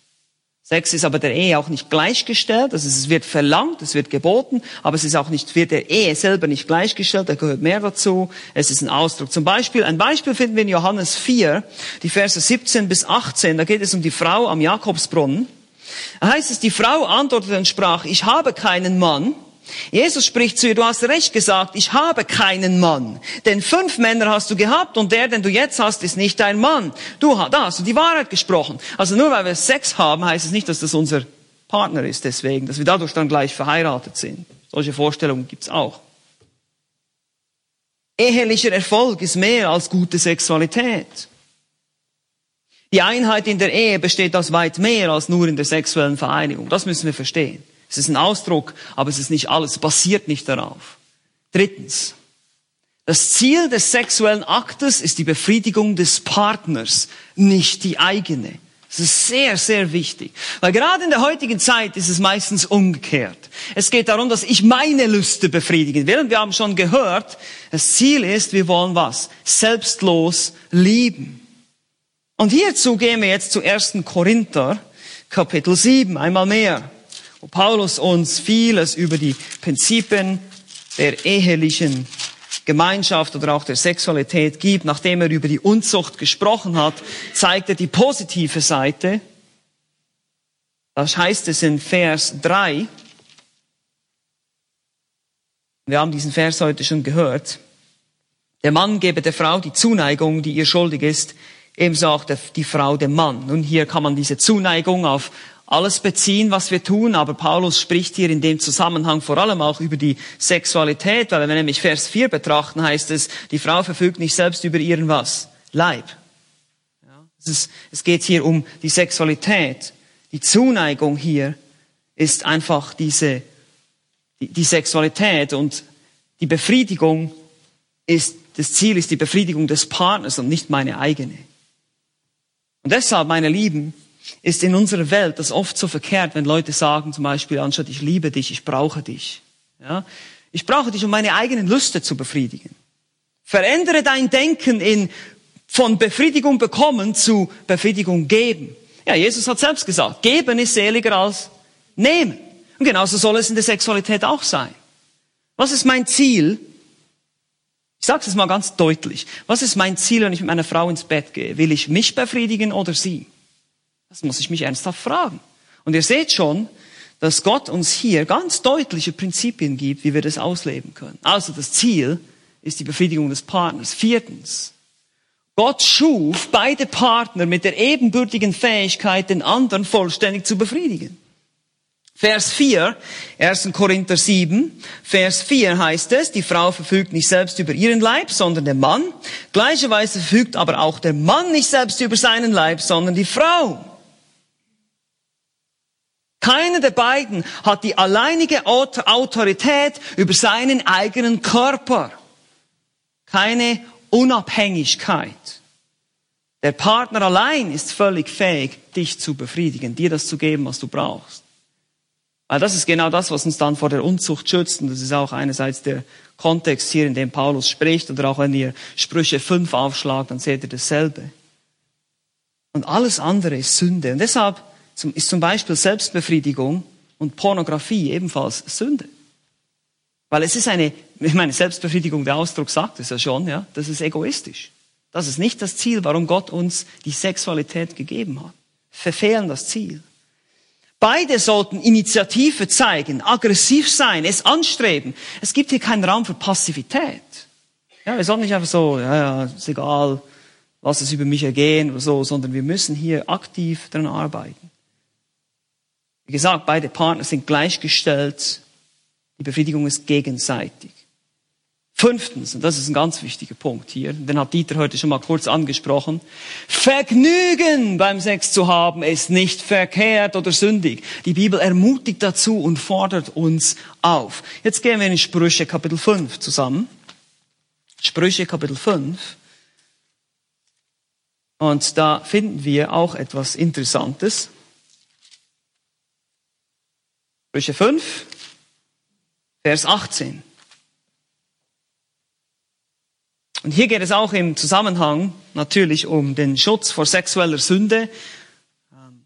Sex ist aber der Ehe auch nicht gleichgestellt. Also es wird verlangt, es wird geboten, aber es ist auch nicht, wird der Ehe selber nicht gleichgestellt. Da gehört mehr dazu. Es ist ein Ausdruck. Zum Beispiel, ein Beispiel finden wir in Johannes 4, die Verse 17 bis 18. Da geht es um die Frau am Jakobsbrunnen. Da heißt es, die Frau antwortete und sprach, ich habe keinen Mann. Jesus spricht zu ihr, du hast recht gesagt, ich habe keinen Mann. Denn fünf Männer hast du gehabt und der, den du jetzt hast, ist nicht dein Mann. Du da hast du die Wahrheit gesprochen. Also nur weil wir Sex haben, heißt es nicht, dass das unser Partner ist deswegen, dass wir dadurch dann gleich verheiratet sind. Solche Vorstellungen gibt's auch. Ehelicher Erfolg ist mehr als gute Sexualität. Die Einheit in der Ehe besteht aus weit mehr als nur in der sexuellen Vereinigung. Das müssen wir verstehen. Es ist ein Ausdruck, aber es ist nicht alles, es basiert nicht darauf. Drittens. Das Ziel des sexuellen Aktes ist die Befriedigung des Partners, nicht die eigene. Das ist sehr, sehr wichtig. Weil gerade in der heutigen Zeit ist es meistens umgekehrt. Es geht darum, dass ich meine Lüste befriedigen will. Und wir haben schon gehört, das Ziel ist, wir wollen was? Selbstlos lieben. Und hierzu gehen wir jetzt zu 1. Korinther, Kapitel 7, einmal mehr, wo Paulus uns vieles über die Prinzipien der ehelichen Gemeinschaft oder auch der Sexualität gibt. Nachdem er über die Unzucht gesprochen hat, zeigt er die positive Seite. Das heißt es in Vers 3. Wir haben diesen Vers heute schon gehört. Der Mann gebe der Frau die Zuneigung, die ihr schuldig ist, Ebenso auch die Frau dem Mann. Nun, hier kann man diese Zuneigung auf alles beziehen, was wir tun, aber Paulus spricht hier in dem Zusammenhang vor allem auch über die Sexualität, weil wenn wir nämlich Vers 4 betrachten, heißt es, die Frau verfügt nicht selbst über ihren was? Leib. Ja, es, ist, es geht hier um die Sexualität. Die Zuneigung hier ist einfach diese, die, die Sexualität und die Befriedigung ist, das Ziel ist die Befriedigung des Partners und nicht meine eigene. Und deshalb, meine Lieben, ist in unserer Welt das oft so verkehrt, wenn Leute sagen zum Beispiel, anstatt ich liebe dich, ich brauche dich. Ja? Ich brauche dich, um meine eigenen Lüste zu befriedigen. Verändere dein Denken in von Befriedigung bekommen zu Befriedigung geben. Ja, Jesus hat selbst gesagt, geben ist seliger als nehmen. Und genauso soll es in der Sexualität auch sein. Was ist mein Ziel? Ich sage es mal ganz deutlich. Was ist mein Ziel, wenn ich mit meiner Frau ins Bett gehe? Will ich mich befriedigen oder sie? Das muss ich mich ernsthaft fragen. Und ihr seht schon, dass Gott uns hier ganz deutliche Prinzipien gibt, wie wir das ausleben können. Also das Ziel ist die Befriedigung des Partners. Viertens. Gott schuf beide Partner mit der ebenbürtigen Fähigkeit, den anderen vollständig zu befriedigen. Vers 4, 1. Korinther 7, Vers 4 heißt es, die Frau verfügt nicht selbst über ihren Leib, sondern der Mann. Gleicherweise verfügt aber auch der Mann nicht selbst über seinen Leib, sondern die Frau. Keiner der beiden hat die alleinige Autorität über seinen eigenen Körper. Keine Unabhängigkeit. Der Partner allein ist völlig fähig, dich zu befriedigen, dir das zu geben, was du brauchst. Weil das ist genau das, was uns dann vor der Unzucht schützt. Und das ist auch einerseits der Kontext hier, in dem Paulus spricht. Oder auch wenn ihr Sprüche 5 aufschlagt, dann seht ihr dasselbe. Und alles andere ist Sünde. Und deshalb ist zum Beispiel Selbstbefriedigung und Pornografie ebenfalls Sünde. Weil es ist eine, ich meine, Selbstbefriedigung, der Ausdruck sagt es ja schon, ja, das ist egoistisch. Das ist nicht das Ziel, warum Gott uns die Sexualität gegeben hat. Verfehlen das Ziel. Beide sollten Initiative zeigen, aggressiv sein, es anstreben. Es gibt hier keinen Raum für Passivität. Ja, wir sollten nicht einfach so, ja, ja, ist egal, lass es über mich ergehen oder so, sondern wir müssen hier aktiv daran arbeiten. Wie gesagt, beide Partner sind gleichgestellt. Die Befriedigung ist gegenseitig. Fünftens, und das ist ein ganz wichtiger Punkt hier, den hat Dieter heute schon mal kurz angesprochen. Vergnügen beim Sex zu haben ist nicht verkehrt oder sündig. Die Bibel ermutigt dazu und fordert uns auf. Jetzt gehen wir in Sprüche Kapitel 5 zusammen. Sprüche Kapitel 5. Und da finden wir auch etwas Interessantes. Sprüche 5, Vers 18. Und hier geht es auch im Zusammenhang natürlich um den Schutz vor sexueller Sünde. Ähm,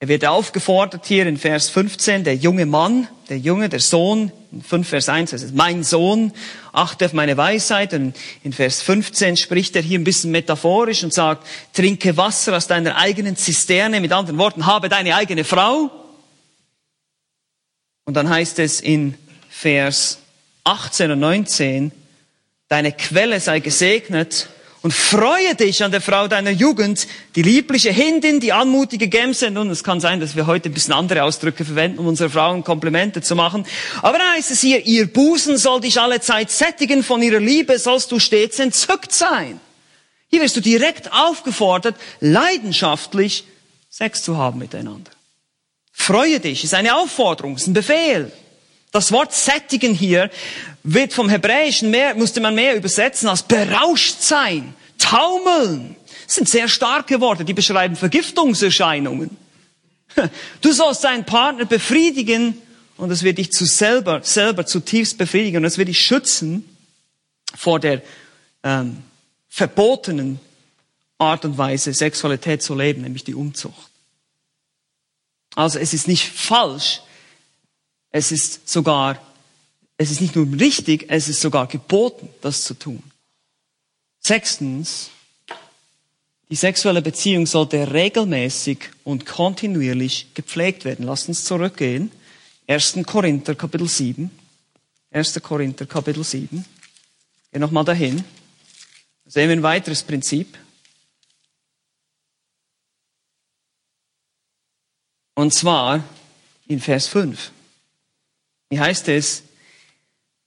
er wird aufgefordert hier in Vers 15, der junge Mann, der Junge, der Sohn, in 5 Vers 1 heißt es, mein Sohn, achte auf meine Weisheit. Und in Vers 15 spricht er hier ein bisschen metaphorisch und sagt, trinke Wasser aus deiner eigenen Zisterne, mit anderen Worten, habe deine eigene Frau. Und dann heißt es in Vers 18 und 19, deine Quelle sei gesegnet und freue dich an der Frau deiner Jugend, die liebliche Hindin, die anmutige Gemse. Nun, es kann sein, dass wir heute ein bisschen andere Ausdrücke verwenden, um unsere Frauen Komplimente zu machen. Aber da heißt es hier, ihr Busen soll dich alle Zeit sättigen, von ihrer Liebe sollst du stets entzückt sein. Hier wirst du direkt aufgefordert, leidenschaftlich Sex zu haben miteinander. Freue dich, ist eine Aufforderung, ist ein Befehl. Das Wort sättigen hier wird vom Hebräischen mehr, musste man mehr übersetzen als berauscht sein, taumeln. Das sind sehr starke Worte, die beschreiben Vergiftungserscheinungen. Du sollst deinen Partner befriedigen und es wird dich zu selber, selber zutiefst befriedigen und es wird dich schützen vor der ähm, verbotenen Art und Weise, Sexualität zu leben, nämlich die Umzucht. Also es ist nicht falsch, es ist sogar, es ist nicht nur richtig, es ist sogar geboten, das zu tun. Sechstens, die sexuelle Beziehung sollte regelmäßig und kontinuierlich gepflegt werden. Lasst uns zurückgehen. 1. Korinther Kapitel 7. 1. Korinther Kapitel 7. Geh nochmal dahin. Da sehen wir ein weiteres Prinzip. Und zwar in Vers 5. Wie heißt es?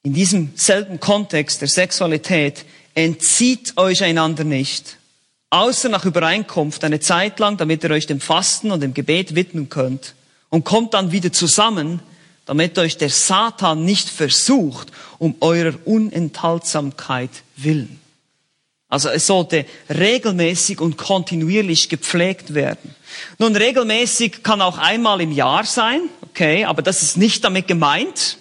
In diesem selben Kontext der Sexualität entzieht euch einander nicht, außer nach Übereinkunft eine Zeit lang, damit ihr euch dem Fasten und dem Gebet widmen könnt und kommt dann wieder zusammen, damit euch der Satan nicht versucht, um eurer Unenthaltsamkeit willen. Also es sollte regelmäßig und kontinuierlich gepflegt werden. Nun, regelmäßig kann auch einmal im Jahr sein, okay, aber das ist nicht damit gemeint,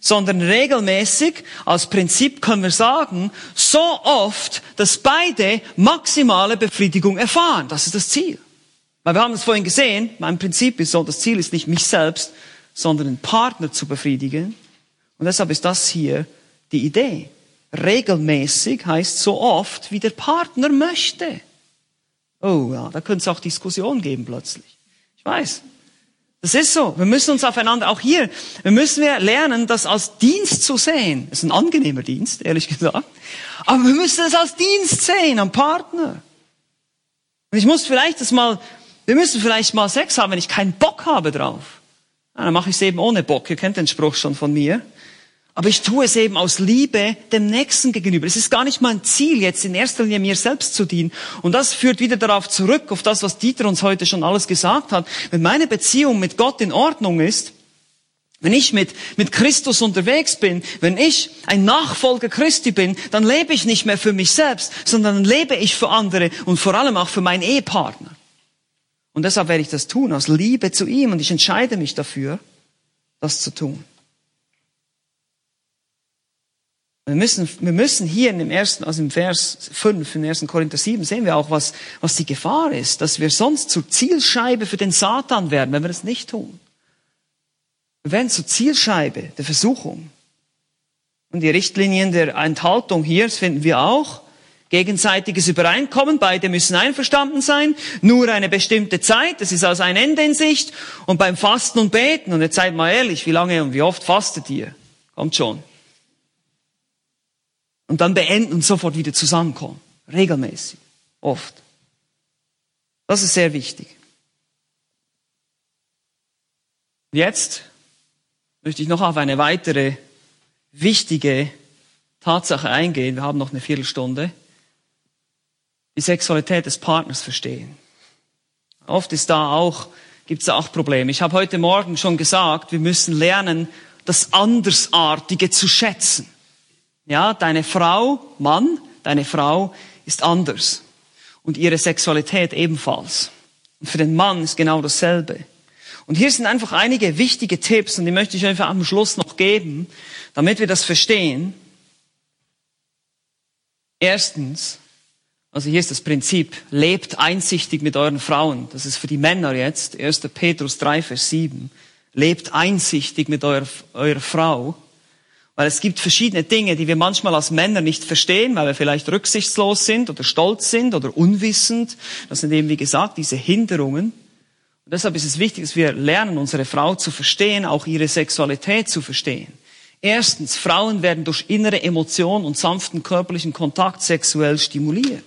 sondern regelmäßig als Prinzip können wir sagen, so oft, dass beide maximale Befriedigung erfahren. Das ist das Ziel. Weil wir haben es vorhin gesehen, mein Prinzip ist so, das Ziel ist nicht mich selbst, sondern den Partner zu befriedigen. Und deshalb ist das hier die Idee. Regelmäßig heißt so oft, wie der Partner möchte. Oh ja, da könnte es auch Diskussionen geben plötzlich. Ich weiß. Das ist so. Wir müssen uns aufeinander, auch hier, wir müssen wir lernen, das als Dienst zu sehen. Das ist ein angenehmer Dienst, ehrlich gesagt. Aber wir müssen es als Dienst sehen, am Partner. Und ich muss vielleicht das mal, wir müssen vielleicht mal Sex haben, wenn ich keinen Bock habe drauf. Ja, dann mache ich es eben ohne Bock. Ihr kennt den Spruch schon von mir. Aber ich tue es eben aus Liebe dem Nächsten gegenüber. Es ist gar nicht mein Ziel, jetzt in erster Linie mir selbst zu dienen. Und das führt wieder darauf zurück, auf das, was Dieter uns heute schon alles gesagt hat. Wenn meine Beziehung mit Gott in Ordnung ist, wenn ich mit, mit Christus unterwegs bin, wenn ich ein Nachfolger Christi bin, dann lebe ich nicht mehr für mich selbst, sondern lebe ich für andere und vor allem auch für meinen Ehepartner. Und deshalb werde ich das tun, aus Liebe zu ihm. Und ich entscheide mich dafür, das zu tun. Wir müssen, wir müssen hier in dem ersten, also im Vers 5, in 1. Korinther 7, sehen wir auch, was, was die Gefahr ist, dass wir sonst zur Zielscheibe für den Satan werden, wenn wir das nicht tun. Wir werden zur Zielscheibe der Versuchung. Und die Richtlinien der Enthaltung hier, das finden wir auch. Gegenseitiges Übereinkommen, beide müssen einverstanden sein, nur eine bestimmte Zeit, das ist also ein Ende in Sicht. Und beim Fasten und Beten, und jetzt seid mal ehrlich, wie lange und wie oft fastet ihr? Kommt schon und dann beenden und sofort wieder zusammenkommen. Regelmäßig. Oft. Das ist sehr wichtig. Jetzt möchte ich noch auf eine weitere wichtige Tatsache eingehen. Wir haben noch eine Viertelstunde. Die Sexualität des Partners verstehen. Oft ist da auch, gibt es auch Probleme. Ich habe heute Morgen schon gesagt, wir müssen lernen, das Andersartige zu schätzen. Ja, deine Frau, Mann, deine Frau ist anders. Und ihre Sexualität ebenfalls. Und für den Mann ist genau dasselbe. Und hier sind einfach einige wichtige Tipps und die möchte ich einfach am Schluss noch geben, damit wir das verstehen. Erstens, also hier ist das Prinzip, lebt einsichtig mit euren Frauen. Das ist für die Männer jetzt, 1. Petrus 3, Vers 7. Lebt einsichtig mit eurer, eurer Frau. Weil es gibt verschiedene Dinge, die wir manchmal als Männer nicht verstehen, weil wir vielleicht rücksichtslos sind oder stolz sind oder unwissend. Das sind eben, wie gesagt, diese Hinderungen. Und deshalb ist es wichtig, dass wir lernen, unsere Frau zu verstehen, auch ihre Sexualität zu verstehen. Erstens, Frauen werden durch innere Emotion und sanften körperlichen Kontakt sexuell stimuliert.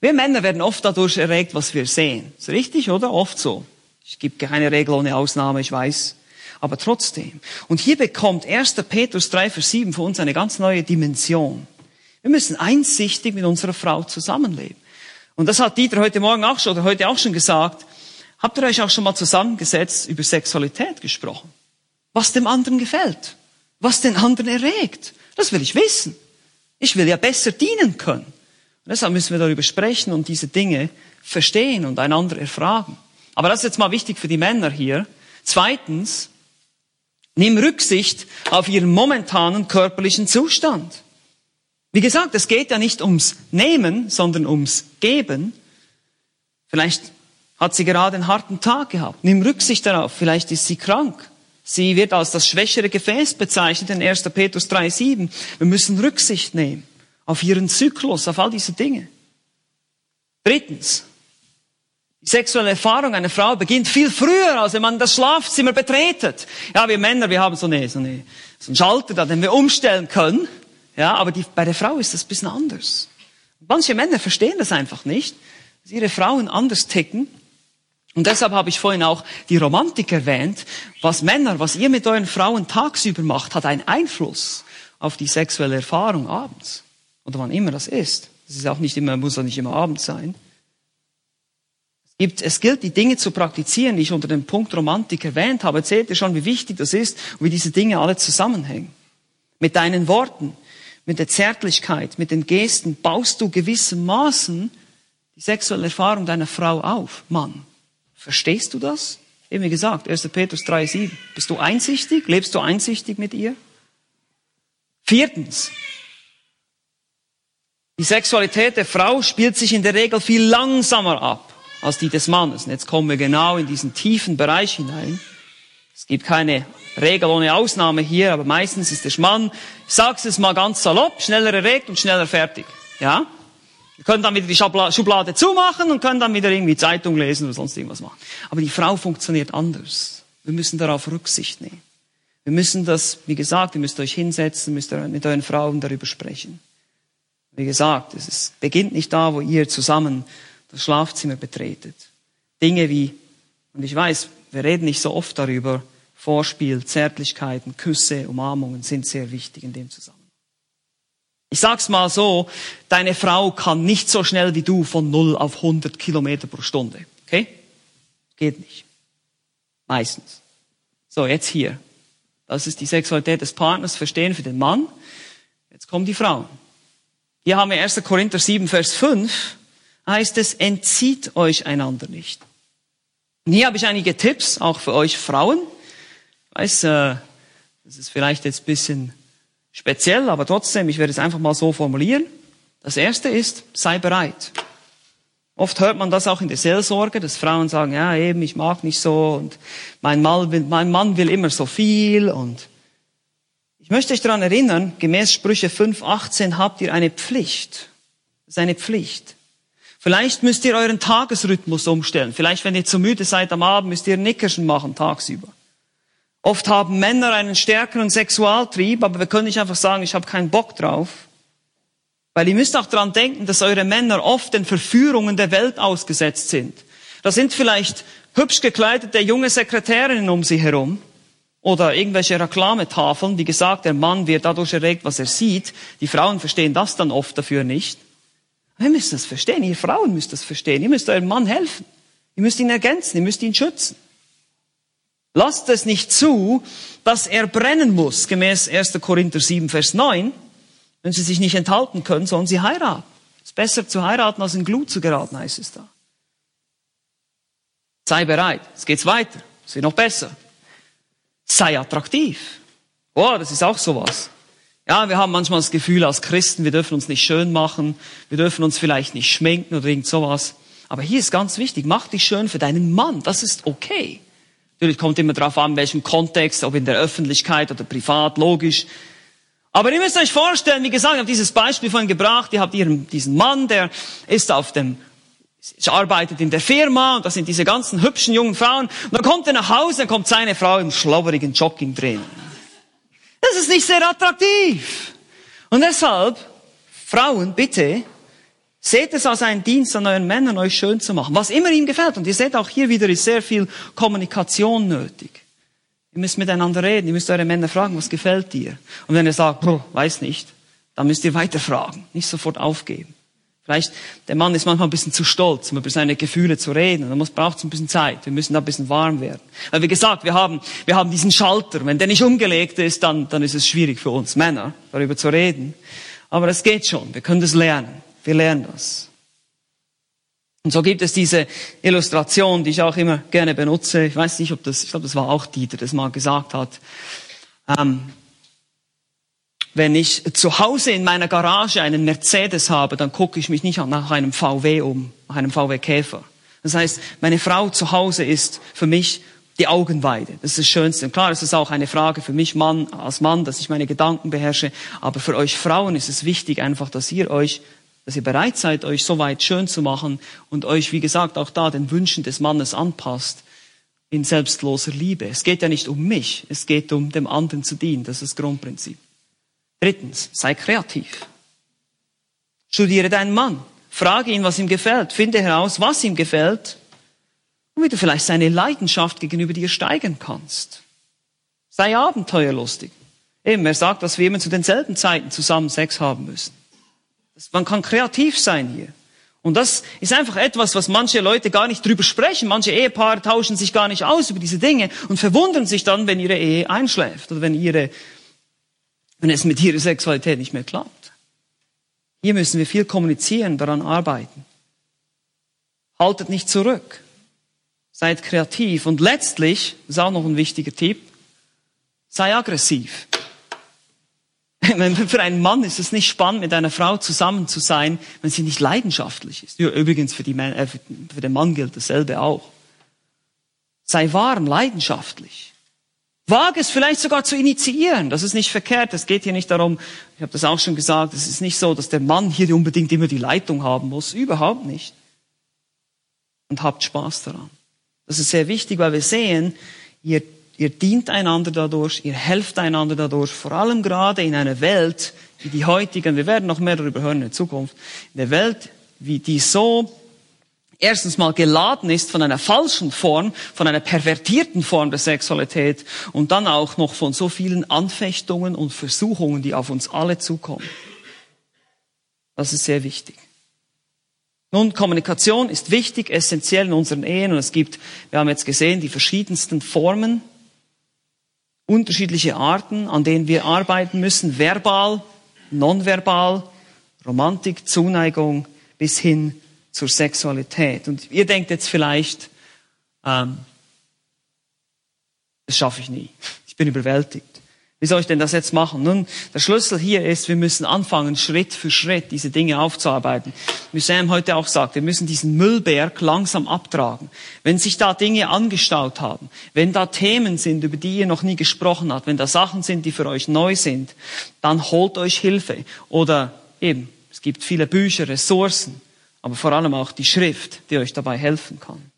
Wir Männer werden oft dadurch erregt, was wir sehen. Ist richtig, oder? Oft so. Es gibt keine Regel ohne Ausnahme, ich weiß aber trotzdem. Und hier bekommt 1. Petrus 3, Vers 7 für uns eine ganz neue Dimension. Wir müssen einsichtig mit unserer Frau zusammenleben. Und das hat Dieter heute Morgen auch schon, oder heute auch schon gesagt. Habt ihr euch auch schon mal zusammengesetzt, über Sexualität gesprochen? Was dem anderen gefällt? Was den anderen erregt? Das will ich wissen. Ich will ja besser dienen können. Und deshalb müssen wir darüber sprechen und diese Dinge verstehen und einander erfragen. Aber das ist jetzt mal wichtig für die Männer hier. Zweitens, nimm Rücksicht auf ihren momentanen körperlichen Zustand. Wie gesagt, es geht ja nicht ums Nehmen, sondern ums Geben. Vielleicht hat sie gerade einen harten Tag gehabt. Nimm Rücksicht darauf. Vielleicht ist sie krank. Sie wird als das schwächere Gefäß bezeichnet in 1. Petrus 3,7. Wir müssen Rücksicht nehmen auf ihren Zyklus, auf all diese Dinge. Drittens, sexuelle Erfahrung einer Frau beginnt viel früher, als wenn man das Schlafzimmer betretet. Ja, wir Männer, wir haben so, eine, so, eine, so einen Schalter, da, den wir umstellen können. Ja, aber die, bei der Frau ist das ein bisschen anders. Manche Männer verstehen das einfach nicht, dass ihre Frauen anders ticken. Und deshalb habe ich vorhin auch die Romantik erwähnt. Was Männer, was ihr mit euren Frauen tagsüber macht, hat einen Einfluss auf die sexuelle Erfahrung abends. Oder wann immer das ist. Das ist auch nicht immer, muss auch nicht immer abends sein gibt, es gilt, die Dinge zu praktizieren, die ich unter dem Punkt Romantik erwähnt habe. Erzählt ihr schon, wie wichtig das ist und wie diese Dinge alle zusammenhängen. Mit deinen Worten, mit der Zärtlichkeit, mit den Gesten baust du gewissermaßen die sexuelle Erfahrung deiner Frau auf. Mann, verstehst du das? Eben wie gesagt, 1. Petrus 3,7. Bist du einsichtig? Lebst du einsichtig mit ihr? Viertens. Die Sexualität der Frau spielt sich in der Regel viel langsamer ab als die des Mannes. Und jetzt kommen wir genau in diesen tiefen Bereich hinein. Es gibt keine Regel ohne Ausnahme hier, aber meistens ist der Mann, ich sag's es mal ganz salopp, schneller erregt und schneller fertig. Ja? Wir können dann wieder die Schublade zumachen und können dann wieder irgendwie Zeitung lesen oder sonst irgendwas machen. Aber die Frau funktioniert anders. Wir müssen darauf Rücksicht nehmen. Wir müssen das, wie gesagt, ihr müsst euch hinsetzen, müsst mit euren Frauen darüber sprechen. Wie gesagt, es ist, beginnt nicht da, wo ihr zusammen das Schlafzimmer betretet. Dinge wie, und ich weiß, wir reden nicht so oft darüber, Vorspiel, Zärtlichkeiten, Küsse, Umarmungen sind sehr wichtig in dem Zusammenhang. Ich sag's mal so, deine Frau kann nicht so schnell wie du von 0 auf 100 Kilometer pro Stunde. Okay? Geht nicht. Meistens. So, jetzt hier. Das ist die Sexualität des Partners, verstehen für den Mann. Jetzt kommen die Frauen. Hier haben wir 1. Korinther 7, Vers 5 heißt es, entzieht euch einander nicht. Und hier habe ich einige Tipps, auch für euch Frauen. Ich weiß, äh, das ist vielleicht jetzt ein bisschen speziell, aber trotzdem, ich werde es einfach mal so formulieren. Das erste ist, sei bereit. Oft hört man das auch in der Seelsorge, dass Frauen sagen, ja, eben, ich mag nicht so und mein Mann will, mein Mann will immer so viel und ich möchte euch daran erinnern, gemäß Sprüche 5.18 habt ihr eine Pflicht. Das ist eine Pflicht. Vielleicht müsst ihr euren Tagesrhythmus umstellen. Vielleicht, wenn ihr zu müde seid am Abend, müsst ihr Nickerchen machen tagsüber. Oft haben Männer einen stärkeren Sexualtrieb, aber wir können nicht einfach sagen, ich habe keinen Bock drauf. Weil ihr müsst auch daran denken, dass eure Männer oft den Verführungen der Welt ausgesetzt sind. Da sind vielleicht hübsch gekleidete junge Sekretärinnen um sie herum oder irgendwelche Reklametafeln. Wie gesagt, der Mann wird dadurch erregt, was er sieht. Die Frauen verstehen das dann oft dafür nicht. Wir müssen das verstehen. Ihr Frauen müsst das verstehen. Ihr müsst eurem Mann helfen. Ihr müsst ihn ergänzen. Ihr müsst ihn schützen. Lasst es nicht zu, dass er brennen muss, gemäß 1. Korinther 7, Vers 9. Wenn sie sich nicht enthalten können, sollen sie heiraten. Es ist besser zu heiraten, als in Glut zu geraten, heißt es da. Sei bereit. Es geht weiter. Es wird noch besser. Sei attraktiv. Oh, das ist auch sowas. Ja, wir haben manchmal das Gefühl als Christen, wir dürfen uns nicht schön machen, wir dürfen uns vielleicht nicht schminken oder irgend sowas. Aber hier ist ganz wichtig, mach dich schön für deinen Mann, das ist okay. Natürlich kommt immer darauf an, welchem Kontext, ob in der Öffentlichkeit oder privat, logisch. Aber ihr müsst euch vorstellen, wie gesagt, ich habe dieses Beispiel vorhin gebracht, ihr habt ihren, diesen Mann, der ist auf dem, arbeitet in der Firma und das sind diese ganzen hübschen jungen Frauen. Und dann kommt er nach Hause, dann kommt seine Frau im schlabberigen Jogging drin. Das ist nicht sehr attraktiv. Und deshalb, Frauen, bitte, seht es als einen Dienst an euren Männern, euch schön zu machen. Was immer ihm gefällt. Und ihr seht auch hier wieder ist sehr viel Kommunikation nötig. Ihr müsst miteinander reden. Ihr müsst eure Männer fragen, was gefällt dir? Und wenn er sagt, weiß nicht, Da müsst ihr weiter fragen, nicht sofort aufgeben. Vielleicht, der Mann ist manchmal ein bisschen zu stolz, um über seine Gefühle zu reden. Dann braucht es ein bisschen Zeit. Wir müssen da ein bisschen warm werden. Weil wie gesagt, wir haben, wir haben diesen Schalter. Wenn der nicht umgelegt ist, dann, dann ist es schwierig für uns Männer, darüber zu reden. Aber es geht schon. Wir können das lernen. Wir lernen das. Und so gibt es diese Illustration, die ich auch immer gerne benutze. Ich weiß nicht, ob das, ich glaube, das war auch Dieter, das mal gesagt hat. Ähm, wenn ich zu Hause in meiner Garage einen Mercedes habe, dann gucke ich mich nicht nach einem VW um, nach einem VW Käfer. Das heißt, meine Frau zu Hause ist für mich die Augenweide. Das ist das Schönste. Und klar, es ist auch eine Frage für mich Mann, als Mann, dass ich meine Gedanken beherrsche. Aber für euch Frauen ist es wichtig einfach, dass ihr euch, dass ihr bereit seid, euch so weit schön zu machen und euch, wie gesagt, auch da den Wünschen des Mannes anpasst in selbstloser Liebe. Es geht ja nicht um mich. Es geht um dem anderen zu dienen. Das ist das Grundprinzip. Drittens, sei kreativ. Studiere deinen Mann. Frage ihn, was ihm gefällt. Finde heraus, was ihm gefällt und wie du vielleicht seine Leidenschaft gegenüber dir steigern kannst. Sei abenteuerlustig. Eben, er sagt, dass wir immer zu denselben Zeiten zusammen Sex haben müssen. Man kann kreativ sein hier. Und das ist einfach etwas, was manche Leute gar nicht drüber sprechen. Manche Ehepaare tauschen sich gar nicht aus über diese Dinge und verwundern sich dann, wenn ihre Ehe einschläft oder wenn ihre wenn es mit ihrer Sexualität nicht mehr klappt. Hier müssen wir viel kommunizieren, daran arbeiten. Haltet nicht zurück. Seid kreativ. Und letztlich, ist auch noch ein wichtiger Tipp, sei aggressiv. Für einen Mann ist es nicht spannend, mit einer Frau zusammen zu sein, wenn sie nicht leidenschaftlich ist. Übrigens, für, äh, für den Mann gilt dasselbe auch. Sei warm, leidenschaftlich. Wage es vielleicht sogar zu initiieren. Das ist nicht verkehrt. Es geht hier nicht darum, ich habe das auch schon gesagt, es ist nicht so, dass der Mann hier unbedingt immer die Leitung haben muss. Überhaupt nicht. Und habt Spaß daran. Das ist sehr wichtig, weil wir sehen, ihr, ihr dient einander dadurch, ihr helft einander dadurch, vor allem gerade in einer Welt, wie die heutigen, wir werden noch mehr darüber hören in Zukunft, in der Welt, wie die so erstens mal geladen ist von einer falschen Form, von einer pervertierten Form der Sexualität und dann auch noch von so vielen Anfechtungen und Versuchungen, die auf uns alle zukommen. Das ist sehr wichtig. Nun, Kommunikation ist wichtig, essentiell in unseren Ehen und es gibt, wir haben jetzt gesehen, die verschiedensten Formen, unterschiedliche Arten, an denen wir arbeiten müssen, verbal, nonverbal, Romantik, Zuneigung bis hin zur Sexualität. Und ihr denkt jetzt vielleicht, ähm, das schaffe ich nie. Ich bin überwältigt. Wie soll ich denn das jetzt machen? Nun, der Schlüssel hier ist, wir müssen anfangen, Schritt für Schritt diese Dinge aufzuarbeiten. Wie Sam heute auch sagt, wir müssen diesen Müllberg langsam abtragen. Wenn sich da Dinge angestaut haben, wenn da Themen sind, über die ihr noch nie gesprochen habt, wenn da Sachen sind, die für euch neu sind, dann holt euch Hilfe. Oder eben, es gibt viele Bücher, Ressourcen aber vor allem auch die Schrift, die euch dabei helfen kann.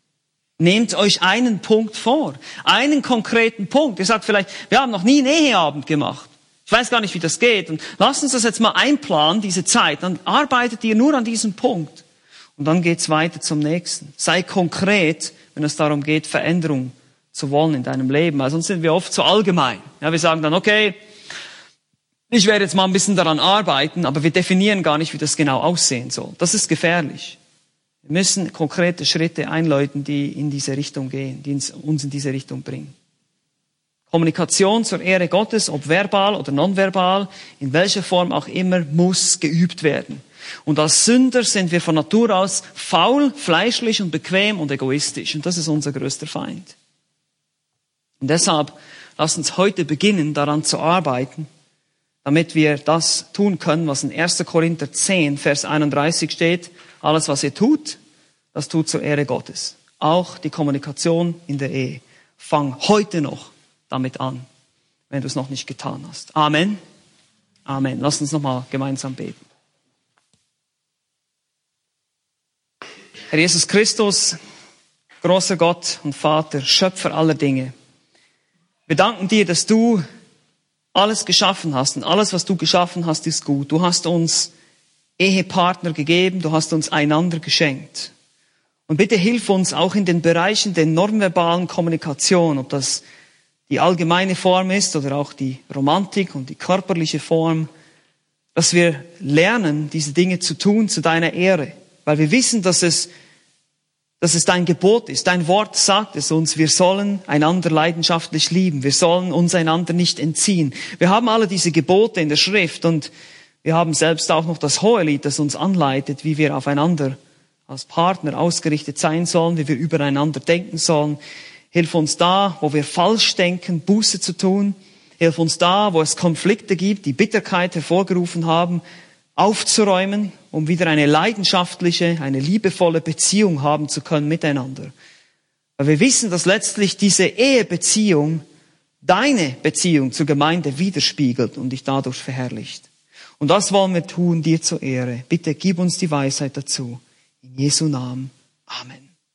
Nehmt euch einen Punkt vor, einen konkreten Punkt. Ihr sagt vielleicht, wir haben noch nie einen Eheabend gemacht. Ich weiß gar nicht, wie das geht. Und lasst uns das jetzt mal einplanen, diese Zeit. Dann arbeitet ihr nur an diesem Punkt. Und dann geht's weiter zum nächsten. Sei konkret, wenn es darum geht, Veränderung zu wollen in deinem Leben. Weil sonst sind wir oft zu allgemein. Ja, wir sagen dann, okay, ich werde jetzt mal ein bisschen daran arbeiten, aber wir definieren gar nicht, wie das genau aussehen soll. Das ist gefährlich. Wir müssen konkrete Schritte einläuten, die in diese Richtung gehen, die uns in diese Richtung bringen. Kommunikation zur Ehre Gottes, ob verbal oder nonverbal, in welcher Form auch immer, muss geübt werden. Und als Sünder sind wir von Natur aus faul, fleischlich und bequem und egoistisch. Und das ist unser größter Feind. Und deshalb lasst uns heute beginnen, daran zu arbeiten, damit wir das tun können, was in 1. Korinther 10, Vers 31 steht. Alles, was ihr tut, das tut zur Ehre Gottes. Auch die Kommunikation in der Ehe. Fang heute noch damit an, wenn du es noch nicht getan hast. Amen. Amen. Lass uns nochmal gemeinsam beten. Herr Jesus Christus, großer Gott und Vater, Schöpfer aller Dinge. Wir danken dir, dass du alles geschaffen hast. Und alles, was du geschaffen hast, ist gut. Du hast uns Ehepartner gegeben, du hast uns einander geschenkt. Und bitte hilf uns auch in den Bereichen der nonverbalen Kommunikation, ob das die allgemeine Form ist oder auch die Romantik und die körperliche Form, dass wir lernen, diese Dinge zu tun zu deiner Ehre, weil wir wissen, dass es, dass es dein Gebot ist. Dein Wort sagt es uns, wir sollen einander leidenschaftlich lieben, wir sollen uns einander nicht entziehen. Wir haben alle diese Gebote in der Schrift und wir haben selbst auch noch das Hohelied, das uns anleitet, wie wir aufeinander als Partner ausgerichtet sein sollen, wie wir übereinander denken sollen. Hilf uns da, wo wir falsch denken, Buße zu tun. Hilf uns da, wo es Konflikte gibt, die Bitterkeit hervorgerufen haben, aufzuräumen, um wieder eine leidenschaftliche, eine liebevolle Beziehung haben zu können miteinander. Weil wir wissen, dass letztlich diese Ehebeziehung deine Beziehung zur Gemeinde widerspiegelt und dich dadurch verherrlicht. Und das wollen wir tun, dir zur Ehre. Bitte gib uns die Weisheit dazu. In Jesu Namen. Amen.